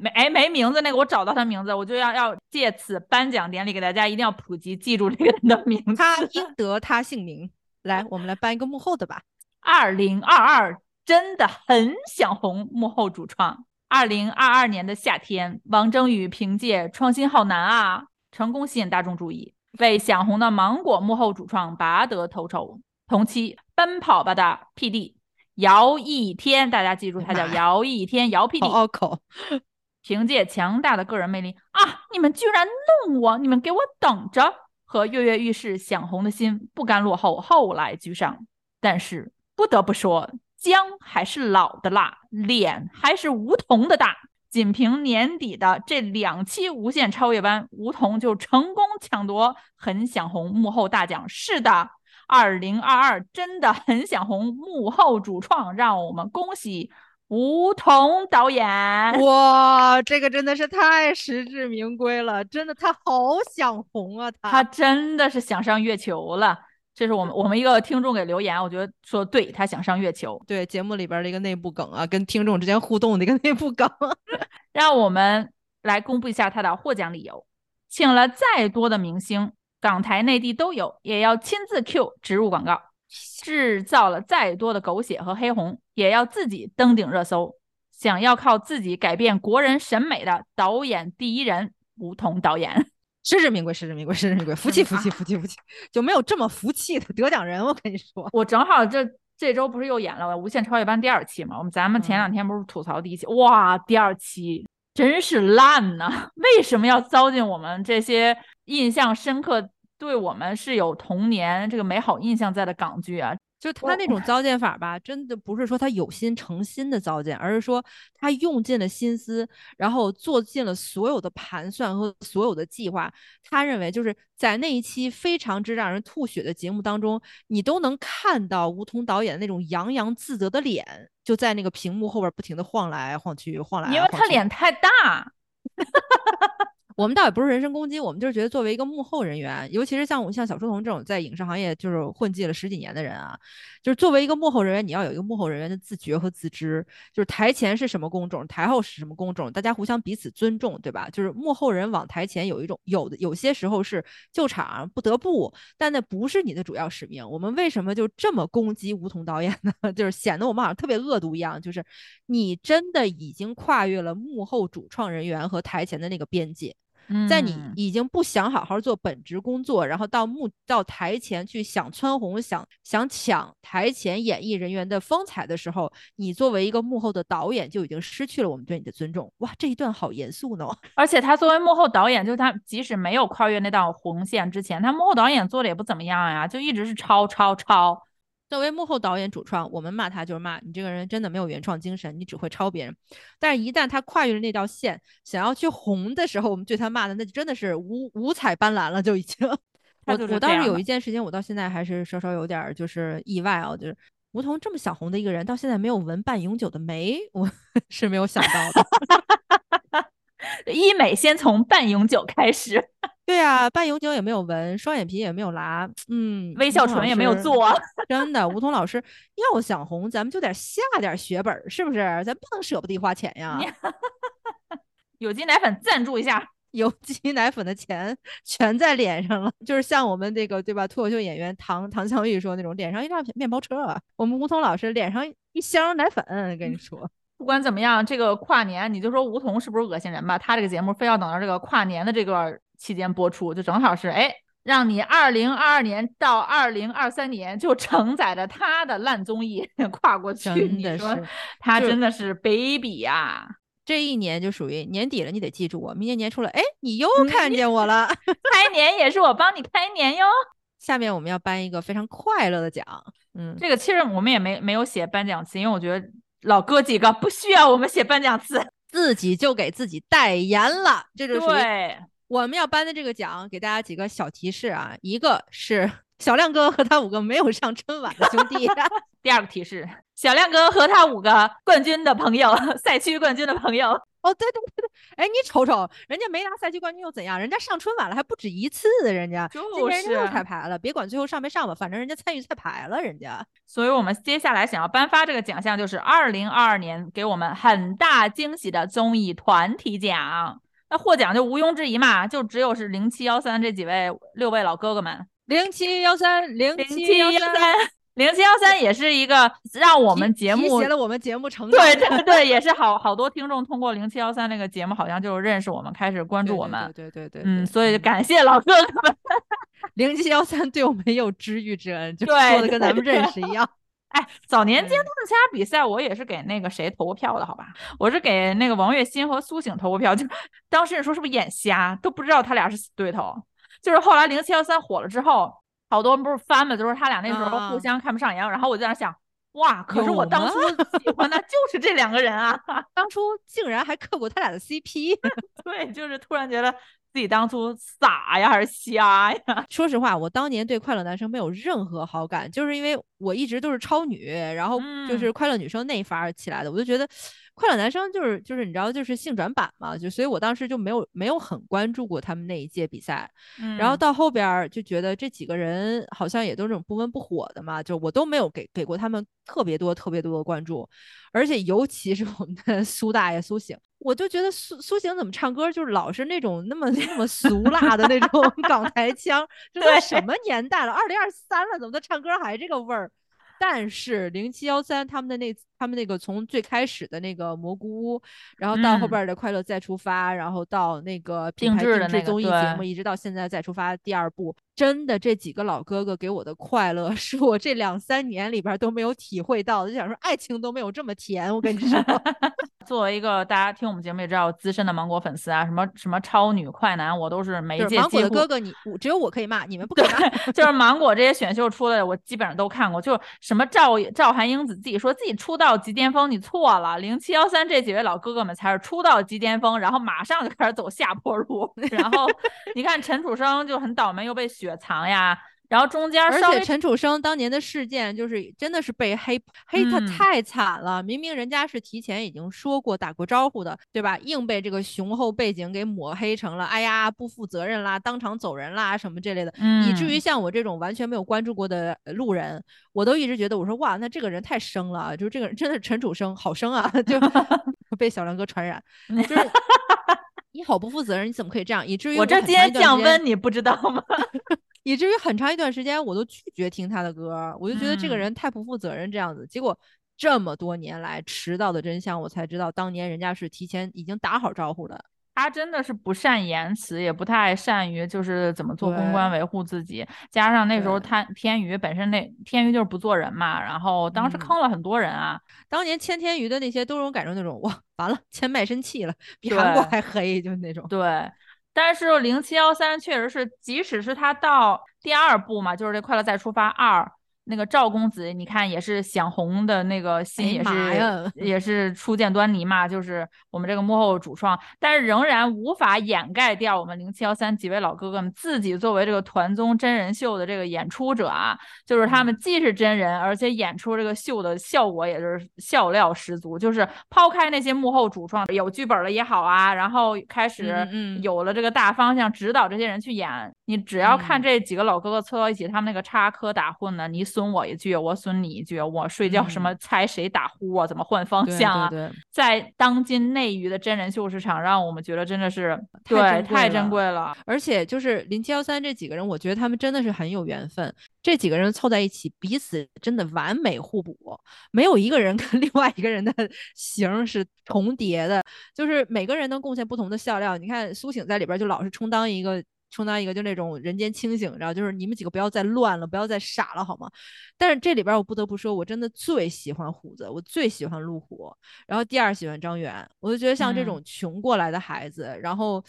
Speaker 2: 没哎没名字那个我找到他名字，我就要要借此颁奖典礼给大家一定要普及记住这个人的名字，
Speaker 3: 他 应得他姓名。来，我们来颁一个幕后的吧。
Speaker 2: 二零二二真的很想红，幕后主创。二零二二年的夏天，王征宇凭借《创新好难啊》。成功吸引大众注意，为想红的芒果幕后主创拔得头筹。同期，奔跑吧的 PD 姚一天，大家记住他叫姚一天，姚 PD。
Speaker 3: 拗口。
Speaker 2: 凭借强大的个人魅力啊，你们居然弄我，你们给我等着！和跃跃欲试想红的心不甘落后，后来居上。但是不得不说，姜还是老的辣，脸还是梧桐的大。仅凭年底的这两期无限超越班，吴彤就成功抢夺很想红幕后大奖。是的，二零二二真的很想红幕后主创，让我们恭喜吴彤导演！
Speaker 3: 哇，这个真的是太实至名归了，真的他好想红啊，他
Speaker 2: 他真的是想上月球了。这是我们我们一个听众给留言，我觉得说对他想上月球，
Speaker 3: 对节目里边的一个内部梗啊，跟听众之间互动的一个内部梗。
Speaker 2: 让我们来公布一下他的获奖理由：请了再多的明星，港台内地都有，也要亲自 Q 植入广告；制造了再多的狗血和黑红，也要自己登顶热搜。想要靠自己改变国人审美的导演第一人，吴彤导演。
Speaker 3: 实至名归，实至名归，实至名归，服气，服气，服气，服气，就没有这么服气的得奖人。我跟你说，
Speaker 2: 我正好这这周不是又演了《无限超越班》第二期嘛？我们咱们前两天不是吐槽第一期，哇，第二期真是烂呐！为什么要糟践我们这些印象深刻、对我们是有童年这个美好印象在的港剧啊？
Speaker 3: 就他那种糟践法吧，真的不是说他有心诚心的糟践，而是说他用尽了心思，然后做尽了所有的盘算和所有的计划。他认为就是在那一期非常之让人吐血的节目当中，你都能看到吴彤导演那种洋洋自得的脸，就在那个屏幕后边不停的晃来晃去，晃来晃去。
Speaker 2: 因为他脸太大。
Speaker 3: 我们倒也不是人身攻击，我们就是觉得作为一个幕后人员，尤其是像我像小书童这种在影视行业就是混迹了十几年的人啊，就是作为一个幕后人员，你要有一个幕后人员的自觉和自知，就是台前是什么工种，台后是什么工种，大家互相彼此尊重，对吧？就是幕后人往台前有一种有的有些时候是救场不得不，但那不是你的主要使命。我们为什么就这么攻击吴桐导演呢？就是显得我们好像特别恶毒一样，就是你真的已经跨越了幕后主创人员和台前的那个边界。在你已经不想好好做本职工作，然后到幕到台前去想蹿红、想想抢台前演艺人员的风采的时候，你作为一个幕后的导演就已经失去了我们对你的尊重。哇，这一段好严肃呢！
Speaker 2: 而且他作为幕后导演，就他即使没有跨越那道红线之前，他幕后导演做的也不怎么样呀，就一直是抄抄抄。
Speaker 3: 作为幕后导演主创，我们骂他就是骂你这个人真的没有原创精神，你只会抄别人。但是，一旦他跨越了那道线，想要去红的时候，我们对他骂的那就真的是五五彩斑斓了，就已经。我我当时有一件事情，我到现在还是稍稍有点就是意外啊，就是吴彤这么想红的一个人，到现在没有纹半永久的眉，我 是没有想到的。
Speaker 2: 医美先从半永久开始。
Speaker 3: 对啊，半永久也没有纹，双眼皮也没有拉，嗯，
Speaker 2: 微笑唇也没有做。
Speaker 3: 真的，吴桐老师要想红，咱们就得下点血本，是不是？咱不能舍不得花钱呀。
Speaker 2: 有机奶粉赞助一下。
Speaker 3: 有机奶粉的钱全在脸上了，就是像我们这个对吧？脱口秀演员唐唐湘玉说那种，脸上一辆面包车。我们吴桐老师脸上一箱奶粉，跟你说，
Speaker 2: 不管怎么样，这个跨年你就说吴桐是不是恶心人吧？他这个节目非要等到这个跨年的这个期间播出，就正好是哎，让你二零二二年到二零二三年就承载着他的烂综艺 跨过去。
Speaker 3: 真的是，
Speaker 2: 他真的是 baby 呀。
Speaker 3: 这一年就属于年底了，你得记住我。明年年初了，哎，你又看见我了。
Speaker 2: 开年也是我帮你开年哟。
Speaker 3: 下面我们要颁一个非常快乐的奖。嗯，
Speaker 2: 这个其实我们也没没有写颁奖词，因为我觉得老哥几个不需要我们写颁奖词，
Speaker 3: 自己就给自己代言了。这就属
Speaker 2: 于
Speaker 3: 我们要颁的这个奖。给大家几个小提示啊，一个是小亮哥和他五个没有上春晚的兄弟。
Speaker 2: 第二个提示。小亮哥和他五个冠军的朋友，赛区冠军的朋友。
Speaker 3: 哦，对对对对，哎，你瞅瞅，人家没拿赛区冠军又怎样？人家上春晚了还不止一次，人家今年又彩排了。别管最后上没上吧，反正人家参与彩排了，人家。
Speaker 2: 所以我们接下来想要颁发这个奖项，就是二零二二年给我们很大惊喜的综艺团体奖。那获奖就毋庸置疑嘛，就只有是零七幺三这几位六位老哥哥们。
Speaker 3: 零七幺三，零
Speaker 2: 七幺三。零七幺三也是一个让我们节目
Speaker 3: 了我们节目成
Speaker 2: 长，对对对，也是好好多听众通过零七幺三那个节目，好像就认识我们，开始关注我们，
Speaker 3: 对对对，
Speaker 2: 嗯，所以感谢老哥哥们，
Speaker 3: 零七幺三对我们有知遇之恩，就说的跟咱们认识一样。
Speaker 2: 哎，早年间他们参加比赛，我也是给那个谁投过票的，好吧？我是给那个王栎鑫和苏醒投过票，就当时你说是不是眼瞎，都不知道他俩是死对头，就是后来零七幺三火了之后。好多人不是翻嘛，就是他俩那时候互相看不上眼，然后我就在那想，哇，可是我当初喜欢的就是这两个人啊，
Speaker 3: 当初竟然还磕过他俩的 CP，
Speaker 2: 对，就是突然觉得自己当初傻呀还是瞎呀？
Speaker 3: 说实话，我当年对快乐男生没有任何好感，就是因为我一直都是超女，然后就是快乐女生那一发起来的，我就觉得。快乐男生就是就是你知道就是性转版嘛，就所以我当时就没有没有很关注过他们那一届比赛，然后到后边就觉得这几个人好像也都是这种不温不火的嘛，就我都没有给给过他们特别多特别多的关注，而且尤其是我们的苏大爷苏醒，我就觉得苏苏醒怎么唱歌就是老是那种那么那么俗辣的那种 港台腔，这都什么年代了，二零二三了，怎么他唱歌还这个味儿？但是零七幺三他们的那他们那个从最开始的那个蘑菇屋，然后到后边的快乐再出发，然后到那个品牌定制综艺节目，一直到现在再出发第二部，真的这几个老哥哥给我的快乐，是我这两三年里边都没有体会到的。就想说爱情都没有这么甜，我跟你说。
Speaker 2: 作为一个大家听我们节目也知道资深的芒果粉丝啊，什么什么超女快男，我都是每届
Speaker 3: 芒果的哥哥，你我只有我可以骂，你们不可以骂。
Speaker 2: 就是芒果这些选秀出来的，我基本上都看过。就什么赵赵韩英子自己说自己出道极巅峰，你错了。零七幺三这几位老哥哥们才是出道极巅峰，然后马上就开始走下坡路。然后你看陈楚生就很倒霉，又被雪藏呀。然后中间，而
Speaker 3: 且陈楚生当年的事件就是真的是被黑黑他太惨了。明明人家是提前已经说过打过招呼的，对吧？硬被这个雄厚背景给抹黑成了，哎呀，不负责任啦，当场走人啦什么这类的，以至于像我这种完全没有关注过的路人，我都一直觉得我说哇，那这个人太生了，就是这个人真的是陈楚生好生啊，就 被小梁哥传染，就是你好不负责任，你怎么可以这样？以至于
Speaker 2: 我这今天降温，你不知道吗？
Speaker 3: 以至于很长一段时间我都拒绝听他的歌，我就觉得这个人太不负责任这样子。结果这么多年来迟到的真相，我才知道当年人家是提前已经打好招呼的。
Speaker 2: 他真的是不善言辞，也不太善于就是怎么做公关维护自己。加上那时候他天娱本身那天娱就是不做人嘛，然后当时坑了很多人啊。
Speaker 3: 当年签天娱的那些都是我感受那种哇，完了签卖身契了，比韩国还黑，就是那种。
Speaker 2: 对。但是零七幺三确实是，即使是它到第二部嘛，就是这《快乐再出发二》，那个赵公子，你看也是想红的那个心也是也是初见端倪嘛，就是我们这个幕后主创，但是仍然无法掩盖掉我们零七幺三几位老哥哥们自己作为这个团综真人秀的这个演出者啊，就是他们既是真人，而且演出这个秀的效果也是笑料十足。就是抛开那些幕后主创有剧本了也好啊，然后开始有了这个大方向指导这些人去演，你只要看这几个老哥哥凑到一起，他们那个插科打诨呢，你。损我一句，我损你一句，我睡觉什么猜谁打呼啊？怎么换方向啊？在当今内娱的真人秀市场，让我们觉得真的是对太珍贵了。
Speaker 3: 而且就是零七幺三这几个人，我觉得他们真的是很有缘分。这几个人凑在一起，彼此真的完美互补，没有一个人 跟另外一个人的型是重叠的，就是每个人能贡献不同的笑料。你看苏醒在里边就老是充当一个。充当一个就那种人间清醒，然后就是你们几个不要再乱了，不要再傻了，好吗？但是这里边我不得不说，我真的最喜欢虎子，我最喜欢陆虎，然后第二喜欢张远。我就觉得像这种穷过来的孩子，然后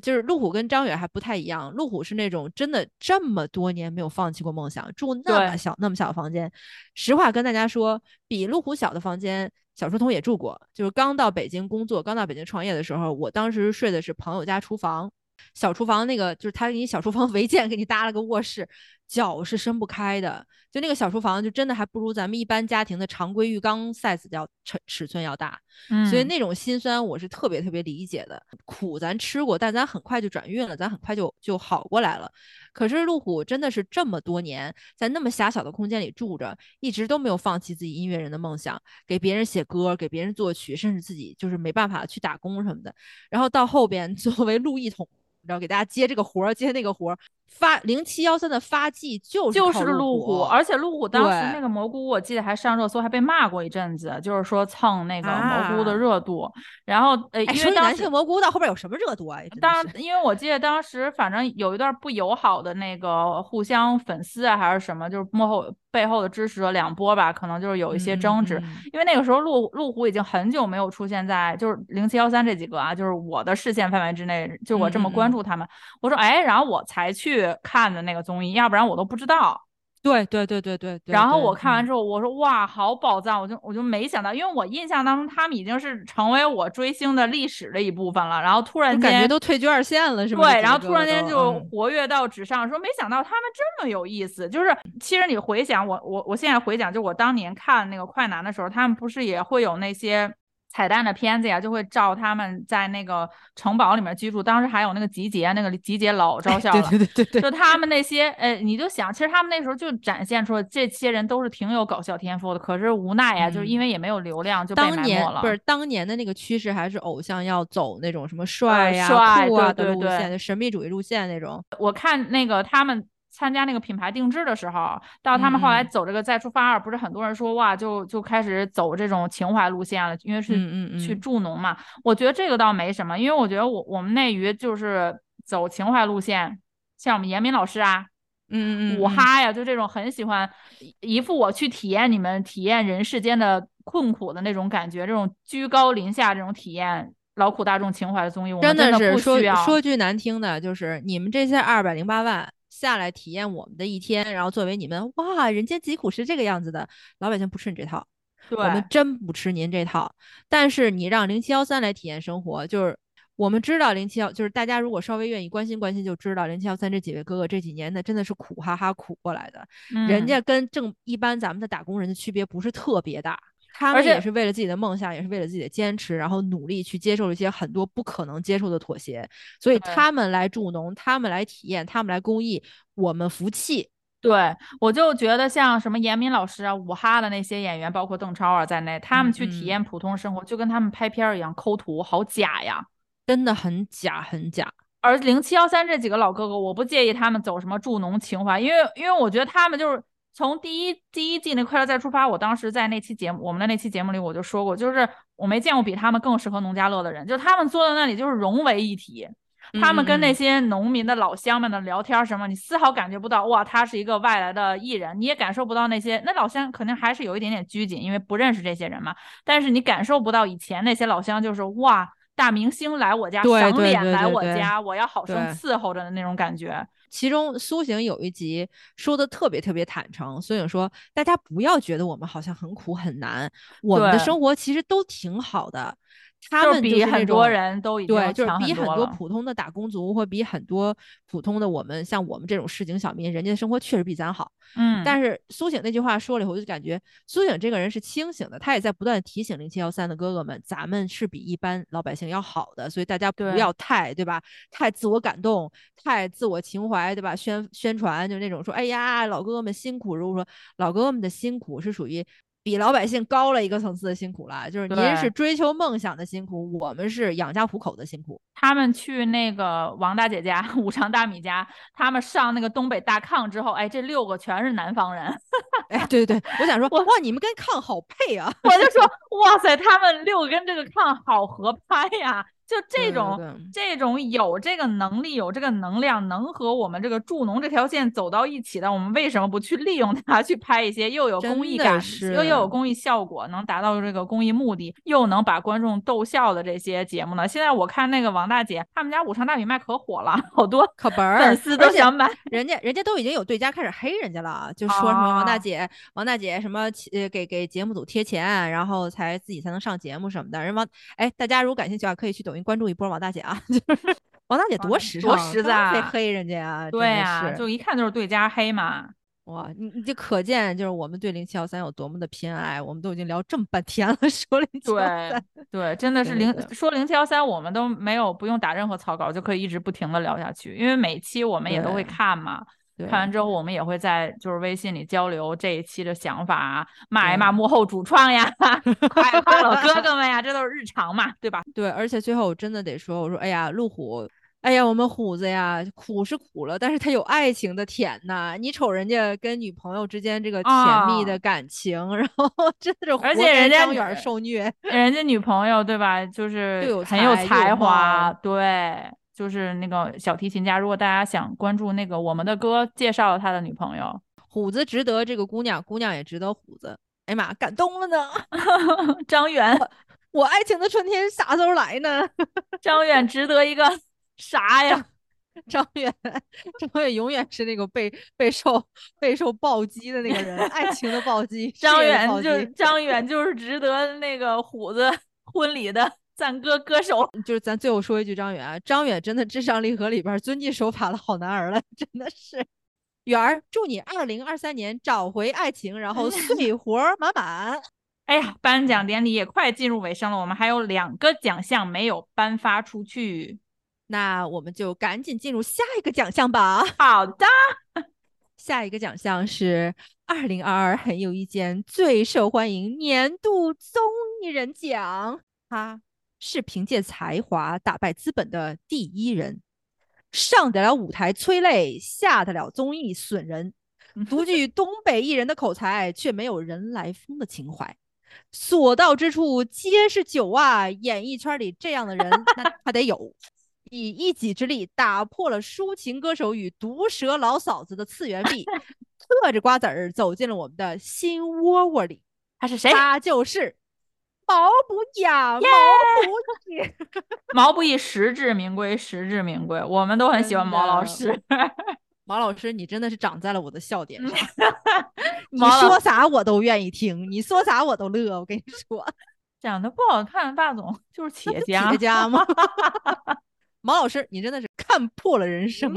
Speaker 3: 就是陆虎跟张远还不太一样，陆虎是那种真的这么多年没有放弃过梦想，住那么小那么小的房间。实话跟大家说，比陆虎小的房间，小书童也住过。就是刚到北京工作，刚到北京创业的时候，我当时睡的是朋友家厨房。小厨房那个就是他给你小厨房 违建给你搭了个卧室，脚是伸不开的。就那个小厨房就真的还不如咱们一般家庭的常规浴缸 size 要尺尺寸要大。嗯，所以那种心酸我是特别特别理解的。苦咱吃过，但咱很快就转运了，咱很快就就好过来了。可是路虎真的是这么多年在那么狭小的空间里住着，一直都没有放弃自己音乐人的梦想，给别人写歌，给别人作曲，甚至自己就是没办法去打工什么的。然后到后边 作为陆一统。然后给大家接这个活儿，接那个活儿。发零七幺三的发迹就是
Speaker 2: 就是
Speaker 3: 路
Speaker 2: 虎，而且路虎当时那个蘑菇，我记得还上热搜，还被骂过一阵子，就是说蹭那个蘑菇的热度。然后呃，因为
Speaker 3: 男性蘑菇到后边有什么热度啊？
Speaker 2: 当因为我记得当时反正有一段不友好的那个互相粉丝啊，还是什么，就是幕后背后的支持者两波吧，可能就是有一些争执。因为那个时候路路虎已经很久没有出现在就是零七幺三这几个啊，就是我的视线范围之内，就我这么关注他们。我说哎，然后我才去。看的那个综艺，要不然我都不知道。
Speaker 3: 对对对对对。
Speaker 2: 然后我看完之后，我说哇，好宝藏！我就我就没想到，因为我印象当中他们已经是成为我追星的历史的一部分了。然后突然间
Speaker 3: 感觉都退居二线了，是
Speaker 2: 吧？对，然后突然间就活跃到纸上，说没想到他们这么有意思。就是其实你回想我我我现在回想，就我当年看那个快男的时候，他们不是也会有那些。彩蛋的片子呀，就会照他们在那个城堡里面居住。当时还有那个集结，那个集结老招笑了。
Speaker 3: 对对对对，
Speaker 2: 就他们 那些，呃，你就想，其实他们那时候就展现出这些人都是挺有搞笑天赋的。可是无奈呀，就是因为也没有流量，就被埋没了。
Speaker 3: 不是当年的那个趋势，还是偶像要走那种什么帅呀、酷
Speaker 2: 啊
Speaker 3: 的路线，神秘主义路线那种。
Speaker 2: 我看那个他们。参加那个品牌定制的时候，到他们后来走这个再出发二，不是很多人说哇，就就开始走这种情怀路线了，因为是去助农嘛。我觉得这个倒没什么，因为我觉得我我们内娱就是走情怀路线，像我们严敏老师啊，
Speaker 3: 嗯
Speaker 2: 嗯，五哈呀，就这种很喜欢一副我去体验你们体验人世间的困苦的那种感觉，这种居高临下这种体验劳苦大众情怀的综艺，我们真
Speaker 3: 的是
Speaker 2: 说
Speaker 3: 说句难听的，就是你们这些二百零八万。下来体验我们的一天，然后作为你们哇，人间疾苦是这个样子的，老百姓不吃你这套，我们真不吃您这套。但是你让零七幺三来体验生活，就是我们知道零七幺，就是大家如果稍微愿意关心关心，就知道零七幺三这几位哥哥这几年呢，真的是苦哈哈苦过来的，人家跟正一般咱们的打工人的区别不是特别大。他们也是为了自己的梦想，也是为了自己的坚持，然后努力去接受一些很多不可能接受的妥协。所以他们来助农，他们来体验，他们来公益，我们服气。
Speaker 2: 对我就觉得像什么严敏老师啊、五哈的那些演员，包括邓超啊在内，他们去体验普通生活，就跟他们拍片儿一样，抠图好假呀，
Speaker 3: 真的很假很假。
Speaker 2: 而零七幺三这几个老哥哥，我不介意他们走什么助农情怀，因为因为我觉得他们就是。从第一第一季那《快乐再出发》，我当时在那期节目，我们的那期节目里我就说过，就是我没见过比他们更适合农家乐的人，就是他们坐在那里就是融为一体，他们跟那些农民的老乡们的聊天什么，你丝毫感觉不到哇，他是一个外来的艺人，你也感受不到那些那老乡肯定还是有一点点拘谨，因为不认识这些人嘛，但是你感受不到以前那些老乡就是哇。大明星来我家赏脸来我家，我要好生伺候着的那种感觉。
Speaker 3: 其中苏醒有一集说的特别特别坦诚，苏醒说：“大家不要觉得我们好像很苦很难，我们的生活其实都挺好的。”他们
Speaker 2: 比很多人都已经
Speaker 3: 对，就是比
Speaker 2: 很
Speaker 3: 多普通的打工族，或比很多普通的我们像我们这种市井小民，人家的生活确实比咱好。
Speaker 2: 嗯，
Speaker 3: 但是苏醒那句话说了以后，我就感觉苏醒这个人是清醒的，他也在不断提醒零七幺三的哥哥们，咱们是比一般老百姓要好的，所以大家不要太对吧？太自我感动，太自我情怀，对吧？宣宣传就那种说，哎呀，老哥哥们辛苦。如果说老哥哥们的辛苦是属于。比老百姓高了一个层次的辛苦了，就是您是追求梦想的辛苦，我们是养家糊口的辛苦。
Speaker 2: 他们去那个王大姐家、五常大米家，他们上那个东北大炕之后，哎，这六个全是南方人。
Speaker 3: 哎，对对对，我想说，哇，你们跟炕好配啊！
Speaker 2: 我就说，哇塞，他们六个跟这个炕好合拍呀。就这种这种有这个能力有这个能量能和我们这个助农这条线走到一起的，我们为什么不去利用它去拍一些又有公益感又又有公益效果，能达到这个公益目的，又能把观众逗笑的这些节目呢？现在我看那个王大姐他们家五常大米卖可火了，好多
Speaker 3: 可本
Speaker 2: 粉丝都想买，
Speaker 3: 人家人家都已经有对家开始黑人家了，就说什么王大姐王大姐什么呃给给节目组贴钱，然后才自己才能上节目什么的。人王哎，大家如果感兴趣啊，可以去抖音。关注一波王大姐啊，就是王大姐多实
Speaker 2: 多实在，
Speaker 3: 黑人家啊，
Speaker 2: 对啊，就一看就是对家黑嘛。
Speaker 3: 哇，你你就可见就是我们对零七幺三有多么的偏爱，我们都已经聊这么半天了，说零七幺三，
Speaker 2: 对，真的是零说零七幺三，我们都没有不用打任何草稿就可以一直不停的聊下去，因为每期我们也都会看嘛。看完之后，我们也会在就是微信里交流这一期的想法，骂一骂幕后主创呀，夸夸老哥哥们呀，这都是日常嘛，对吧？
Speaker 3: 对，而且最后我真的得说，我说，哎呀，路虎，哎呀，我们虎子呀，苦是苦了，但是他有爱情的甜呐。你瞅人家跟女朋友之间这个甜蜜的感情，然后 真的是
Speaker 2: 而且人家
Speaker 3: 张远受虐，
Speaker 2: 人家女朋友对吧？就是很有才华，对。就是那个小提琴家，如果大家想关注那个我们的歌，介绍他的女朋友
Speaker 3: 虎子，值得这个姑娘，姑娘也值得虎子。哎呀妈，感动了呢！
Speaker 2: 张远，
Speaker 3: 我爱情的春天啥时候来呢？
Speaker 2: 张远值得一个 啥呀？
Speaker 3: 张远，张远永远是那个备备受备受暴击的那个人，爱情的暴击。
Speaker 2: 张远就张远就是值得那个虎子婚礼的。赞歌歌手
Speaker 3: 就是咱最后说一句，张远，张远真的智商励合里边遵纪守法的好男儿了，真的是。远儿，祝你二零二三年找回爱情，然后 岁活满满。
Speaker 2: 哎呀，颁奖典礼也快进入尾声了，我们还有两个奖项没有颁发出去，
Speaker 3: 那我们就赶紧进入下一个奖项吧。
Speaker 2: 好的，
Speaker 3: 下一个奖项是二零二二很有意见最受欢迎年度综艺人奖，哈。是凭借才华打败资本的第一人，上得了舞台催泪，下得了综艺损人，独具东北艺人的口才，却没有人来疯的情怀，所到之处皆是酒啊！演艺圈里这样的人，那他得有，以一己之力打破了抒情歌手与毒舌老嫂子的次元壁，嗑着瓜子儿走进了我们的心窝窝里。
Speaker 2: 他是谁？
Speaker 3: 他就是。毛不易，毛不易，
Speaker 2: 毛不易实至名归，实至名归。我们都很喜欢毛老师。
Speaker 3: 毛老师，你真的是长在了我的笑点上。你说啥我都愿意听，你说啥我都乐。我跟你说，
Speaker 2: 长得不好看，霸总就是企业家，
Speaker 3: 企业家吗？毛老师，你真的是看破了人生。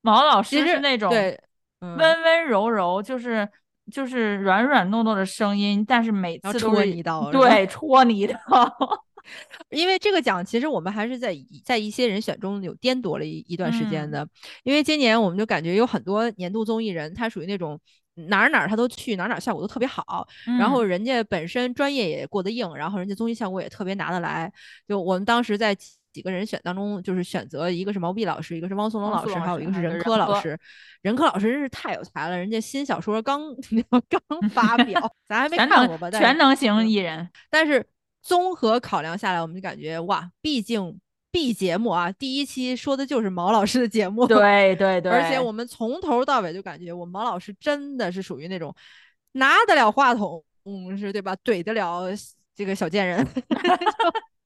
Speaker 2: 毛老师是那种
Speaker 3: 对
Speaker 2: 温温柔柔，就是。就是软软糯糯的声音，但是每次
Speaker 3: 戳你一刀，
Speaker 2: 对，戳你一刀。
Speaker 3: 因为这个奖其实我们还是在在一些人选中有颠夺了一一段时间的。因为今年我们就感觉有很多年度综艺人，他属于那种哪儿哪儿他都去，哪儿哪儿效果都特别好，然后人家本身专业也过得硬，然后人家综艺效果也特别拿得来。就我们当时在。几个人选当中，就是选择一个是毛碧老师，一个是汪苏泷老师，还有一个是任科老师。任科老师真是太有才了，人家新小说刚 刚发 表，咱还没看过吧？
Speaker 2: 全能型艺人。
Speaker 3: 但是综合考量下来，我们就感觉哇，毕竟 B 节目啊，第一期说的就是毛老师的节目。
Speaker 2: 对对对。
Speaker 3: 而且我们从头到尾就感觉，我毛老师真的是属于那种拿得了话筒，嗯，是对吧？怼得了这个小贱人。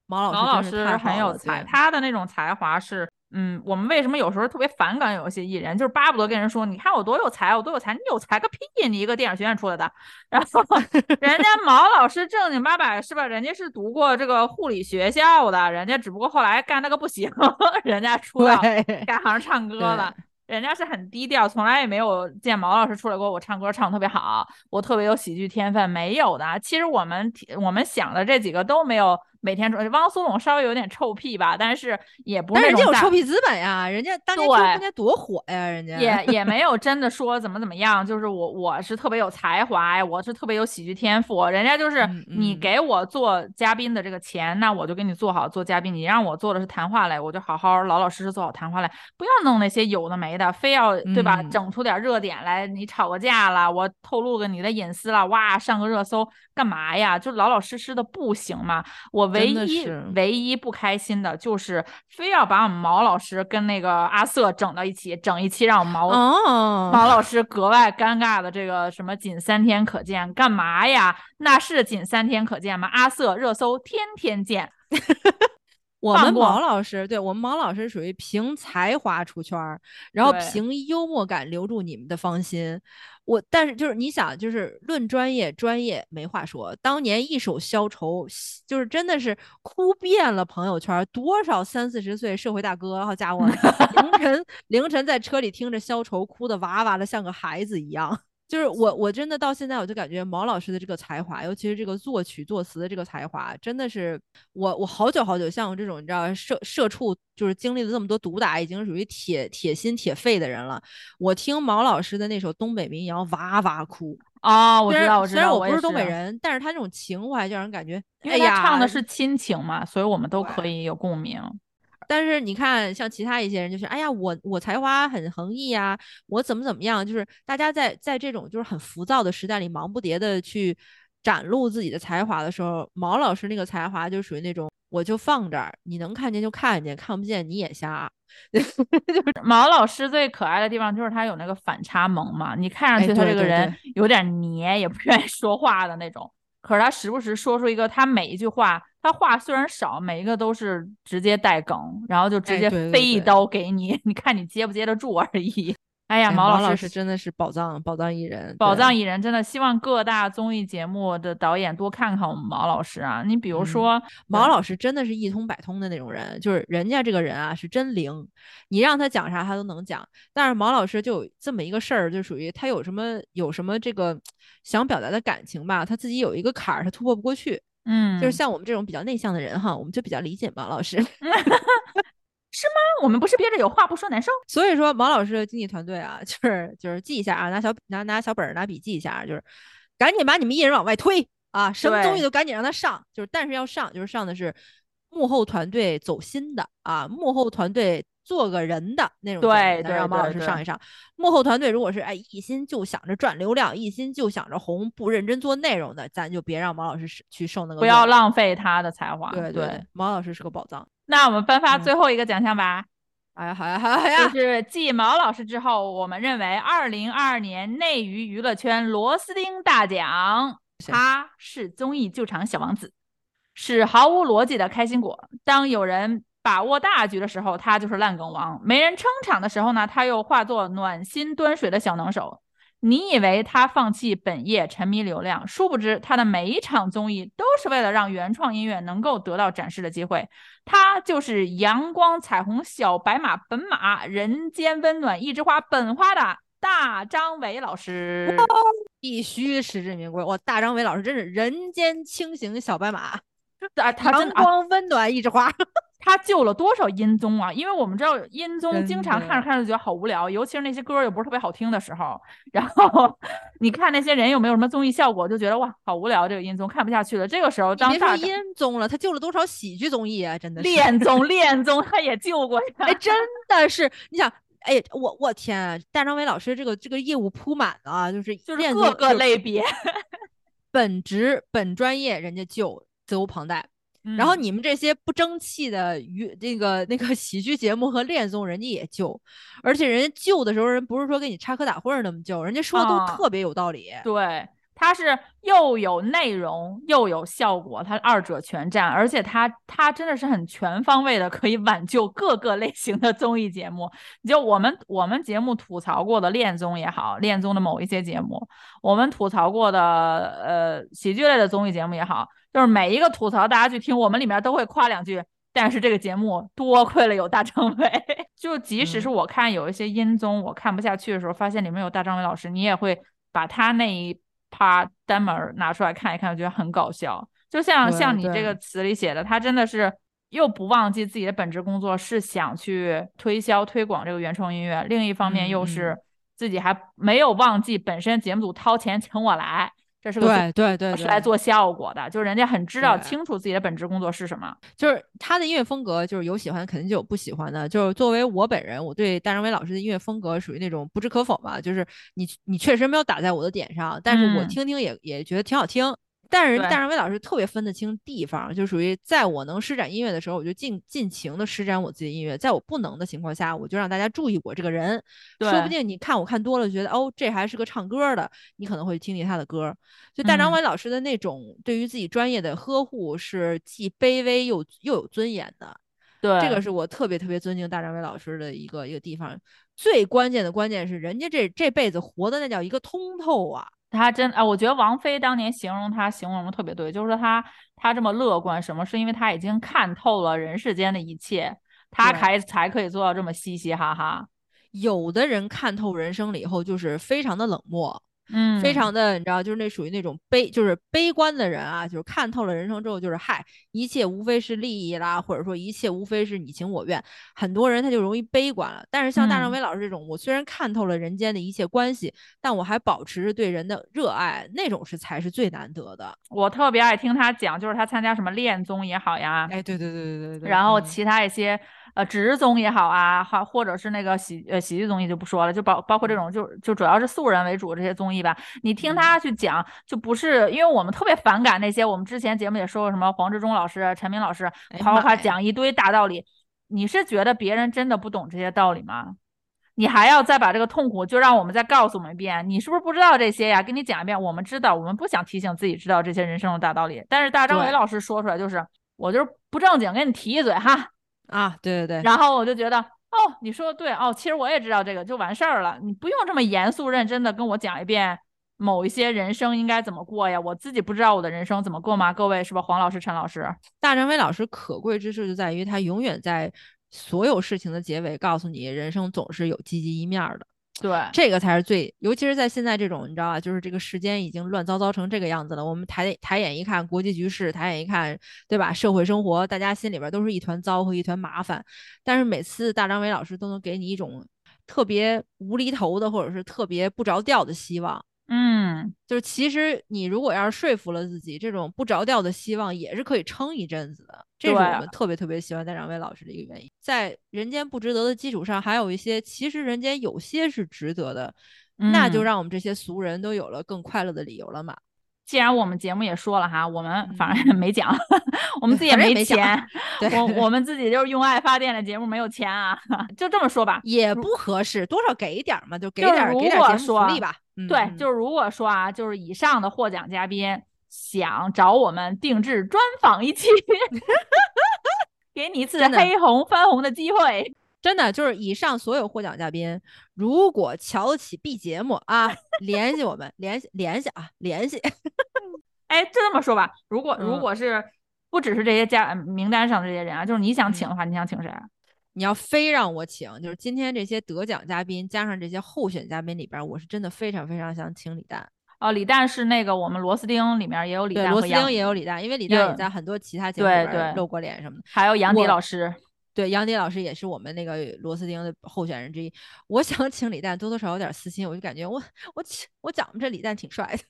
Speaker 3: 毛
Speaker 2: 老
Speaker 3: 师
Speaker 2: 很有才，他的那种才华是。嗯，我们为什么有时候特别反感有些艺人，就是巴不得跟人说，你看我多有才，我多有才，你有才个屁！你一个电影学院出来的，然后 人家毛老师正经八百是吧？人家是读过这个护理学校的，人家只不过后来干那个不行，人家出来改行唱 歌了。人家是很低调，从来也没有见毛老师出来过。我唱歌唱特别好，我特别有喜剧天分，没有的。其实我们我们想的这几个都没有。每天说汪苏泷稍微有点臭屁吧，但是也不是
Speaker 3: 人家有臭屁资本呀，人家当年当年多火呀，人家
Speaker 2: 也也没有 真的说怎么怎么样，就是我我是特别有才华呀，我是特别有喜剧天赋，人家就是你给我做嘉宾的这个钱，那我就给你做好做嘉宾，你让我做的是谈话类，我就好好老老实实做好谈话类，不要弄那些有的没的，非要对吧？整出点热点来，你吵个架了，我透露个你的隐私了，哇，上个热搜干嘛呀？就老老实实的不行吗？我唯一。唯一不开心的就是非要把我们毛老师跟那个阿瑟整到一起，整一期让我们毛毛老师格外尴尬的这个什么仅三天可见，干嘛呀？那是仅三天可见吗？阿瑟热搜天天见。
Speaker 3: 我们毛老师，对我们毛老师属于凭才华出圈儿，然后凭幽默感留住你们的芳心。我但是就是你想，就是论专业，专业没话说。当年一首消愁，就是真的是哭遍了朋友圈，多少三四十岁社会大哥，好家伙，凌晨凌晨在车里听着消愁，哭的哇哇的，像个孩子一样。就是我，我真的到现在我就感觉毛老师的这个才华，尤其是这个作曲作词的这个才华，真的是我我好久好久像我这种你知道社社畜，就是经历了这么多毒打，已经属于铁铁心铁肺的人了。我听毛老师的那首东北民谣，哇哇哭
Speaker 2: 啊！我知道，我知道，
Speaker 3: 虽然我
Speaker 2: 不
Speaker 3: 是东北人，但是他这种情怀就让人感觉，
Speaker 2: 因为他唱的是亲情嘛，所以我们都可以有共鸣。
Speaker 3: 但是你看，像其他一些人，就是哎呀，我我才华很横溢呀，我怎么怎么样，就是大家在在这种就是很浮躁的时代里，忙不迭的去展露自己的才华的时候，毛老师那个才华就属于那种，我就放这儿，你能看见就看见，看不见你也瞎。就是
Speaker 2: 毛老师最可爱的地方就是他有那个反差萌嘛，你看上去他这个人有点黏，也不 愿意说话的那种，可是他时不时说出一个，他每一句话。他话虽然少，每一个都是直接带梗，然后就直接飞一刀给你，你看你接不接得住而已。哎呀，毛
Speaker 3: 老
Speaker 2: 师
Speaker 3: 真的是宝藏，宝藏艺人，
Speaker 2: 宝藏艺人，真的希望各大综艺节目的导演多看看我们毛老师啊。你比如说，
Speaker 3: 毛老师真的是一通百通的那种人，就是人家这个人啊是真灵，你让他讲啥他都能讲。但是毛老师就有这么一个事儿，就属于他有什么有什么这个想表达的感情吧，他自己有一个坎儿，他突破不过去。
Speaker 2: 嗯，
Speaker 3: 就是像我们这种比较内向的人哈，我们就比较理解毛老师，
Speaker 2: 是吗？我们不是憋着有话不说难受？
Speaker 3: 所以说毛老师的经纪团队啊，就是就是记一下啊，拿小拿拿小本拿笔记一下，就是赶紧把你们艺人往外推啊，什么东西都赶紧让他上，就是但是要上，就是上的是幕后团队走心的啊，幕后团队。做个人的那种，
Speaker 2: 对，
Speaker 3: 让毛老师上一上。幕后团队如果是哎一心就想着赚流量，一心就想着红，不认真做内容的，咱就别让毛老师去受那个。
Speaker 2: 不要浪费他的才华。
Speaker 3: 对
Speaker 2: 对，
Speaker 3: 毛老师是个宝藏。
Speaker 2: 那我们颁发最后一个奖项吧。
Speaker 3: 哎呀，好呀，好呀，好呀！
Speaker 2: 就是继毛老师之后，我们认为二零二二年内娱娱乐圈螺丝钉大奖，他是综艺救场小王子，是毫无逻辑的开心果。当有人。把握大局的时候，他就是烂梗王；没人撑场的时候呢，他又化作暖心端水的小能手。你以为他放弃本业沉迷流量，殊不知他的每一场综艺都是为了让原创音乐能够得到展示的机会。他就是阳光彩虹小白马本马人间温暖一枝花本花的大张伟老师，
Speaker 3: 必须实至名归。我大张伟老师真是人间清醒小白马，
Speaker 2: 阳
Speaker 3: 光温暖一枝花。
Speaker 2: 他救了多少音综啊？因为我们知道音综经常看着看着就觉得好无聊，尤其是那些歌又不是特别好听的时候。然后你看那些人又没有什么综艺效果，就觉得哇，好无聊，这个音综看不下去了。这个时候，别
Speaker 3: 说音综了，他救了多少喜剧综艺啊？真的是，
Speaker 2: 恋综恋综他也救过呀。
Speaker 3: 哎，真的是，你想，哎，我我天，啊大张伟老师这个这个业务铺满啊，就是
Speaker 2: 就是各个类别，
Speaker 3: 本职本专业人家救，责无旁贷。然后你们这些不争气的娱那个那个喜剧节目和恋综，人家也救，而且人家救的时候，人不是说给你插科打诨那么救，人家说的都特别有道理。
Speaker 2: 对，它是又有内容又有效果，它二者全占，而且它它真的是很全方位的，可以挽救各个类型的综艺节目。就我们我们节目吐槽过的恋综也好，恋综的某一些节目，我们吐槽过的呃喜剧类的综艺节目也好，就是每一个吐槽大家去听，我们里面都会夸两句。但是这个节目多亏了有大张伟，就即使是我看有一些音综我看不下去的时候，发现里面有大张伟老师，你也会把他那一。他单门拿出来看一看，我觉得很搞笑。就像像你这个词里写的，他真的是又不忘记自己的本职工作，是想去推销推广这个原创音乐。另一方面，又是自己还没有忘记本身节目组掏钱请我来。这是个
Speaker 3: 对对对，
Speaker 2: 是来做效果的，就是人家很知道清楚自己的本职工作是什么。
Speaker 3: 就是他的音乐风格，就是有喜欢，肯定就有不喜欢的。就是作为我本人，我对大张伟老师的音乐风格属于那种不置可否吧。就是你你确实没有打在我的点上，但是我听听也也觉得挺好听。但是大张伟老师特别分得清地方，就属于在我能施展音乐的时候，我就尽尽情的施展我自己的音乐；在我不能的情况下，我就让大家注意我这个人。说不定你看我看多了，觉得哦，这还是个唱歌的，你可能会听听他的歌。就大张伟老师的那种对于自己专业的呵护，是既卑微又又有尊严的。
Speaker 2: 对，
Speaker 3: 这个是我特别特别尊敬大张伟老师的一个一个地方。最关键的关键是，人家这这辈子活的那叫一个通透啊。
Speaker 2: 他真啊，我觉得王菲当年形容他形容的特别对，就是说他他这么乐观，什么是因为他已经看透了人世间的一切，他才才可以做到这么嘻嘻哈哈。
Speaker 3: 有的人看透人生了以后，就是非常的冷漠。
Speaker 2: 嗯，
Speaker 3: 非常的，你知道，就是那属于那种悲，就是悲观的人啊，就是看透了人生之后，就是嗨，一切无非是利益啦，或者说一切无非是你情我愿。很多人他就容易悲观了。但是像大张伟老师这种，我虽然看透了人间的一切关系，但我还保持着对人的热爱，那种是才是最难得的。
Speaker 2: 我特别爱听他讲，就是他参加什么恋综也好呀，
Speaker 3: 哎，对对对对对对，
Speaker 2: 然后其他一些。呃，职综也好啊，好或者是那个喜呃喜剧综艺就不说了，就包包括这种就就主要是素人为主这些综艺吧。你听他去讲，就不是因为我们特别反感那些我们之前节目也说过什么黄志忠老师、陈明老师夸夸夸讲一堆大道理。你是觉得别人真的不懂这些道理吗？你还要再把这个痛苦就让我们再告诉我们一遍，你是不是不知道这些呀？给你讲一遍，我们知道，我们不想提醒自己知道这些人生的大道理。但是大张伟老师说出来就是，我就是不正经跟你提一嘴哈。
Speaker 3: 啊，对对对，
Speaker 2: 然后我就觉得，哦，你说的对，哦，其实我也知道这个就完事儿了，你不用这么严肃认真的跟我讲一遍某一些人生应该怎么过呀，我自己不知道我的人生怎么过吗？各位是吧？黄老师、陈老师，
Speaker 3: 大张伟老师可贵之处就在于他永远在所有事情的结尾告诉你，人生总是有积极一面的。
Speaker 2: 对，
Speaker 3: 这个才是最，尤其是在现在这种，你知道吧？就是这个时间已经乱糟糟成这个样子了。我们抬抬眼一看，国际局势；抬眼一看，对吧？社会生活，大家心里边都是一团糟和一团麻烦。但是每次大张伟老师都能给你一种特别无厘头的，或者是特别不着调的希望。
Speaker 2: 嗯，
Speaker 3: 就是其实你如果要是说服了自己，这种不着调的希望也是可以撑一阵子的。这是我们特别特别喜欢戴长威老师的一个原因。在人间不值得的基础上，还有一些其实人间有些是值得的，那就让我们这些俗人都有了更快乐的理由了嘛。
Speaker 2: 既然我们节目也说了哈，我们反 正也没讲，我们自己也
Speaker 3: 没
Speaker 2: 钱，我我们自己就是用爱发电的节目，没有钱啊，就这么说吧，
Speaker 3: 也不合适，多少给一点嘛，就给点给点节目福利吧。
Speaker 2: 对，就是如果说啊，就是以上的获奖嘉宾想找我们定制专访一期，给你一次黑红翻红的机会。
Speaker 3: 真的就是以上所有获奖嘉宾，如果瞧得起 B 节目啊，联系我们，联系联系啊，联系。
Speaker 2: 哎，就这么说吧，如果如果是不只是这些嘉名单上的这些人啊，就是你想请的话，你想请谁？
Speaker 3: 你要非让我请，就是今天这些得奖嘉宾加上这些候选嘉宾里边，我是真的非常非常想请李诞。
Speaker 2: 哦，李诞是那个我们螺丝钉里面也有李诞，
Speaker 3: 螺丝钉也有李诞，因为李诞也在很多其他节目里边露过脸什么的。
Speaker 2: 还有杨迪老师。
Speaker 3: 对，杨迪老师也是我们那个螺丝钉的候选人之一。我想请李诞，多多少少有点私心，我就感觉我我我讲这李诞挺帅的，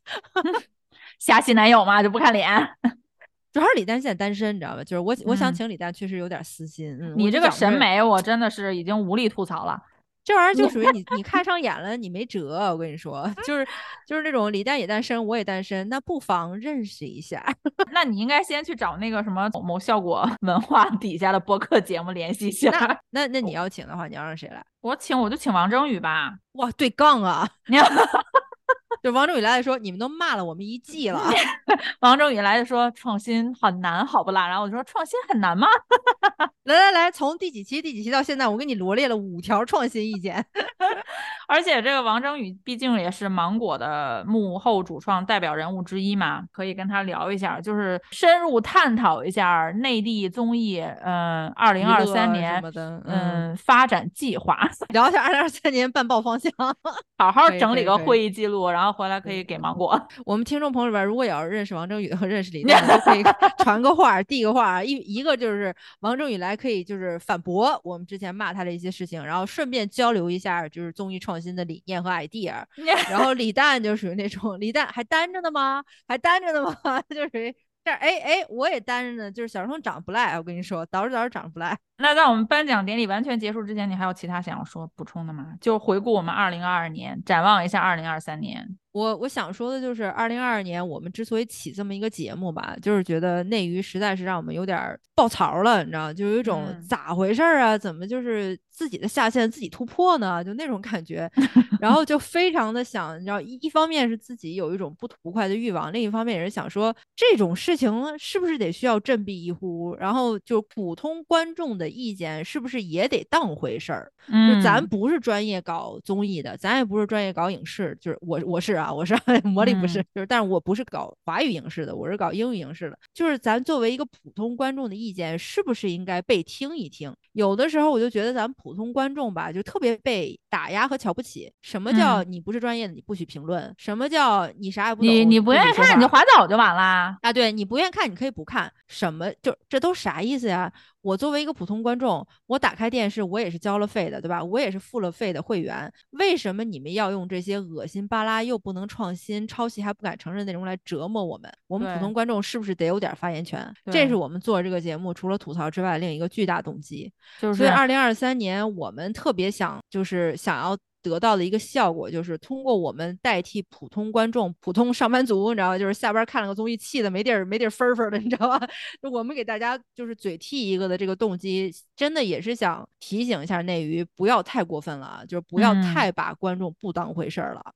Speaker 2: 瞎吸男友嘛，就不看脸。
Speaker 3: 主要是李诞现在单身，你知道吧？就是我我想请李诞，确实有点私心。嗯，
Speaker 2: 你这个审美，我真的是已经无力吐槽了。
Speaker 3: 这玩意儿就属于你，你看 上眼了，你没辙。我跟你说，就是 就是那种李诞也单身，我也单身，那不妨认识一下。
Speaker 2: 那你应该先去找那个什么某效果文化底下的播客节目联系一下。
Speaker 3: 那那你要请的话，你要让谁来？
Speaker 2: 我请我就请王征宇吧。
Speaker 3: 哇，对杠啊！就王正宇来说，你们都骂了我们一季了。
Speaker 2: 王正宇来说，创新很难，好不啦？然后我就说，创新很难吗？
Speaker 3: 来来来，从第几期第几期到现在，我给你罗列了五条创新意见。
Speaker 2: 而且这个王征宇毕竟也是芒果的幕后主创代表人物之一嘛，可以跟他聊一下，就是深入探讨一下内地综艺，嗯，二零二三年嗯发展计划，
Speaker 3: 聊一下二零二三年办报方向，
Speaker 2: 好好整理个会议记录，然后回来可以给芒果。
Speaker 3: 我们听众朋友里边，如果有认识王正宇和 认识李诞，都可以 传个话，递个话，一一个就是王正宇来可以就是反驳我们之前骂他的一些事情，然后顺便交流一下就是综艺创新的理念和 idea。然后李诞就属于那种李诞还单着呢吗？还单着呢吗？就属于这哎哎，我也单着呢，就是小时候长得不赖，我跟你说，捯饬捯饬长得不赖。
Speaker 2: 那在我们颁奖典礼完全结束之前，你还有其他想要说补充的吗？就回顾我们二零二二年，展望一下二零二三年。
Speaker 3: 我我想说的就是，二零二二年我们之所以起这么一个节目吧，就是觉得内娱实在是让我们有点爆槽了，你知道，就有一种咋回事啊？怎么就是自己的下限自己突破呢？就那种感觉，然后就非常的想，你知道，一一方面是自己有一种不吐不快的欲望，另一方面也是想说，这种事情是不是得需要振臂一呼？然后就普通观众的。意见是不是也得当回事儿？就咱不是专业搞综艺的，咱也不是专业搞影视，就是我我是啊，我是 魔力不是，就是，但是我不是搞华语影视的，我是搞英语影视的。就是咱作为一个普通观众的意见，是不是应该被听一听？有的时候我就觉得咱普通观众吧，就特别被打压和瞧不起。什么叫你不是专业的，你不许评论？什么叫你啥也不懂？
Speaker 2: 你你不愿意看你就划走就完了
Speaker 3: 啊？对你不愿意看，你可以不看。什么就这都啥意思呀？我作为一个普通观众，我打开电视，我也是交了费的，对吧？我也是付了费的会员。为什么你们要用这些恶心巴拉又不能创新、抄袭还不敢承认内容来折磨我们？我们普通观众是不是得有点发言权？这是我们做这个节目除了吐槽之外另一个巨大动机。
Speaker 2: 就是，
Speaker 3: 所以二零二三年我们特别想，就是想要。得到的一个效果就是通过我们代替普通观众、普通上班族，你知道吗？就是下班看了个综艺，气的没地儿没地儿分分的，你知道吧？我们给大家就是嘴替一个的这个动机，真的也是想提醒一下内娱，不要太过分了啊，就是不要太把观众不当回事儿了。
Speaker 2: 嗯，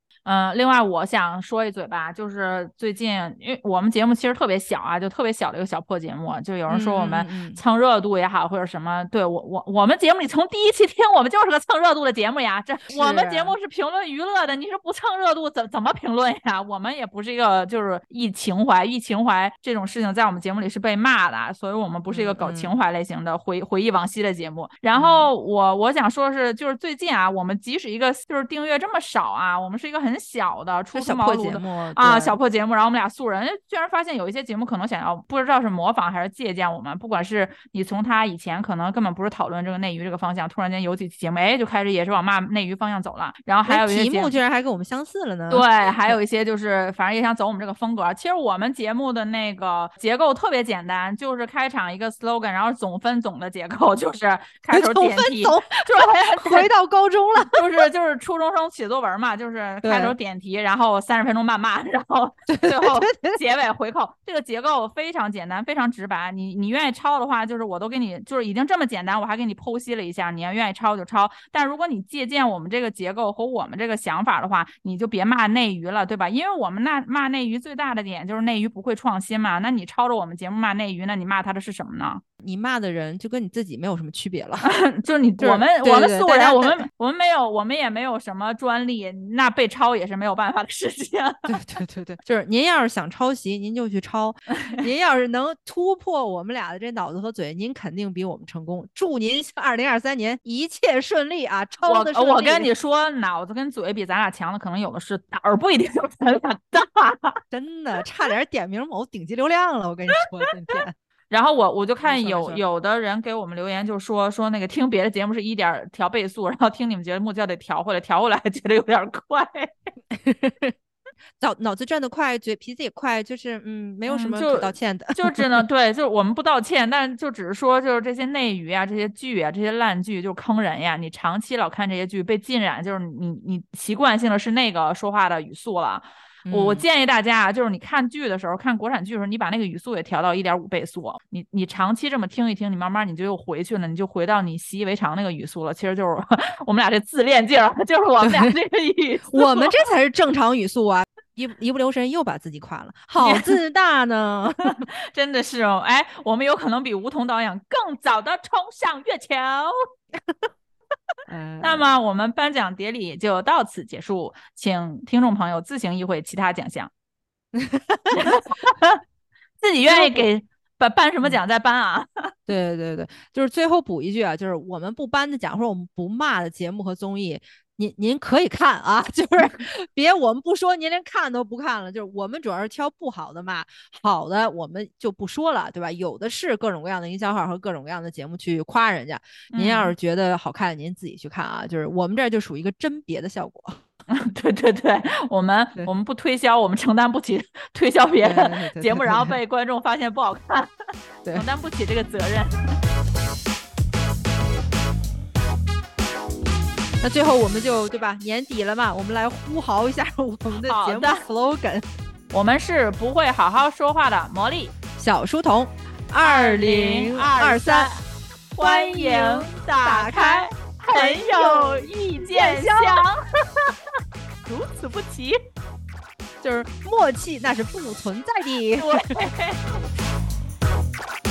Speaker 2: 另外我想说一嘴吧，就是最近，因为我们节目其实特别小啊，就特别小的一个小破节目，就有人说我们蹭热度也好，或者什么，对我我我们节目里从第一期听，我们就是个蹭热度的节目呀。这我们节目是评论娱乐的，你是不蹭热度怎怎么评论呀？我们也不是一个就是一情怀一情怀这种事情在我们节目里是被骂的，所以我们不是一个搞情怀类型的回回忆往昔的节目。然后我我想说是，就是最近啊，我们即使一个就是订阅这么少啊，我们是一个很。很小的初出茅庐的啊，小破节目，然后我们俩素人，居然发现有一些节目可能想要不知道是模仿还是借鉴我们，不管是你从他以前可能根本不是讨论这个内娱这个方向，突然间有几期节目，哎，就开始也是往骂内娱方向走了，然后还有一些
Speaker 3: 题目居然还跟我们相似了呢。
Speaker 2: 对，还有 一些就是反正也想走我们这个风格。其实我们节目的那个结构特别简单，就是开场一个 slogan，然后总分总的结构就是开头点题，
Speaker 3: 就是 回到高中了，
Speaker 2: 就是就是初中生写作文嘛，就是开。时候点题，然后三十分钟谩骂，然后 最后 结尾回扣。这个结构非常简单，非常直白。你你愿意抄的话，就是我都给你，就是已经这么简单，我还给你剖析了一下。你要愿意抄就抄，但如果你借鉴我们这个结构和我们这个想法的话，你就别骂内娱了，对吧？因为我们那骂内娱最大的点就是内娱不会创新嘛。那你抄着我们节目骂内娱，那你骂他的是什么呢？
Speaker 3: 你骂的人就跟你自己没有什么区别了，
Speaker 2: 就是你我们我们素人，我们我们没有我们也没有什么专利，那被抄也是没有办法的事情。
Speaker 3: 对对对对，就是您要是想抄袭，您就去抄；您要是能突破我们俩的这脑子和嘴，您肯定比我们成功。祝您二零二三年一切顺利啊！抄的
Speaker 2: 我我跟你说，脑子跟嘴比咱俩强的可能有的是，胆儿不一定有咱俩大。
Speaker 3: 真的，差点点名某顶级流量了，我跟你说，今天。
Speaker 2: 然后我我就看有有的人给我们留言，就说说那个听别的节目是一点调倍速，然后听你们节目就得调回来，调回来觉得有点快，
Speaker 3: 脑脑子转得快，嘴皮子也快，就是嗯，没有什么可道歉的，
Speaker 2: 就只能对，就是我们不道歉，但就只是说就是这些内娱啊，这些剧啊，这些烂剧就坑人呀，你长期老看这些剧被浸染，就是你你习惯性的是那个说话的语速了。我我建议大家啊，就是你看剧的时候，看国产剧的时候，你把那个语速也调到一点五倍速。你你长期这么听一听，你慢慢你就又回去了，你就回到你习以为常那个语速了。其实就是 我们俩这自恋劲儿，就是我们俩这个语，
Speaker 3: 我们这才是正常语速啊。一一不留神又把自己夸了，好 自大呢，
Speaker 2: 真的是哦。哎，我们有可能比吴彤导演更早的冲上月球。那么我们颁奖典礼就到此结束，请听众朋友自行意会其他奖项。自己愿意给颁颁什么奖再颁啊？
Speaker 3: 对对对，就是最后补一句啊，就是我们不颁的奖或者我们不骂的节目和综艺，您您可以看啊，就是别我们不说，您连看都不看了。就是我们主要是挑不好的骂，好的我们就不说了，对吧？有的是各种各样的营销号和各种各样的节目去夸人家。您要是觉得好看，您自己去看啊。就是我们这就属于一个甄别的效果。
Speaker 2: 对对对，我们我们不推销，我们承担不起推销别的节目，然后被观众发现不好看，承担不起这个责任。
Speaker 3: 那最后我们就对吧？年底了嘛，我们来呼嚎一下我们的节目 slogan。
Speaker 2: 我们是不会好好说话的魔力
Speaker 3: 小书童，二零二三，
Speaker 2: 欢迎打开。很有意见箱，如此不齐，
Speaker 3: 就是默契，那是不存在的。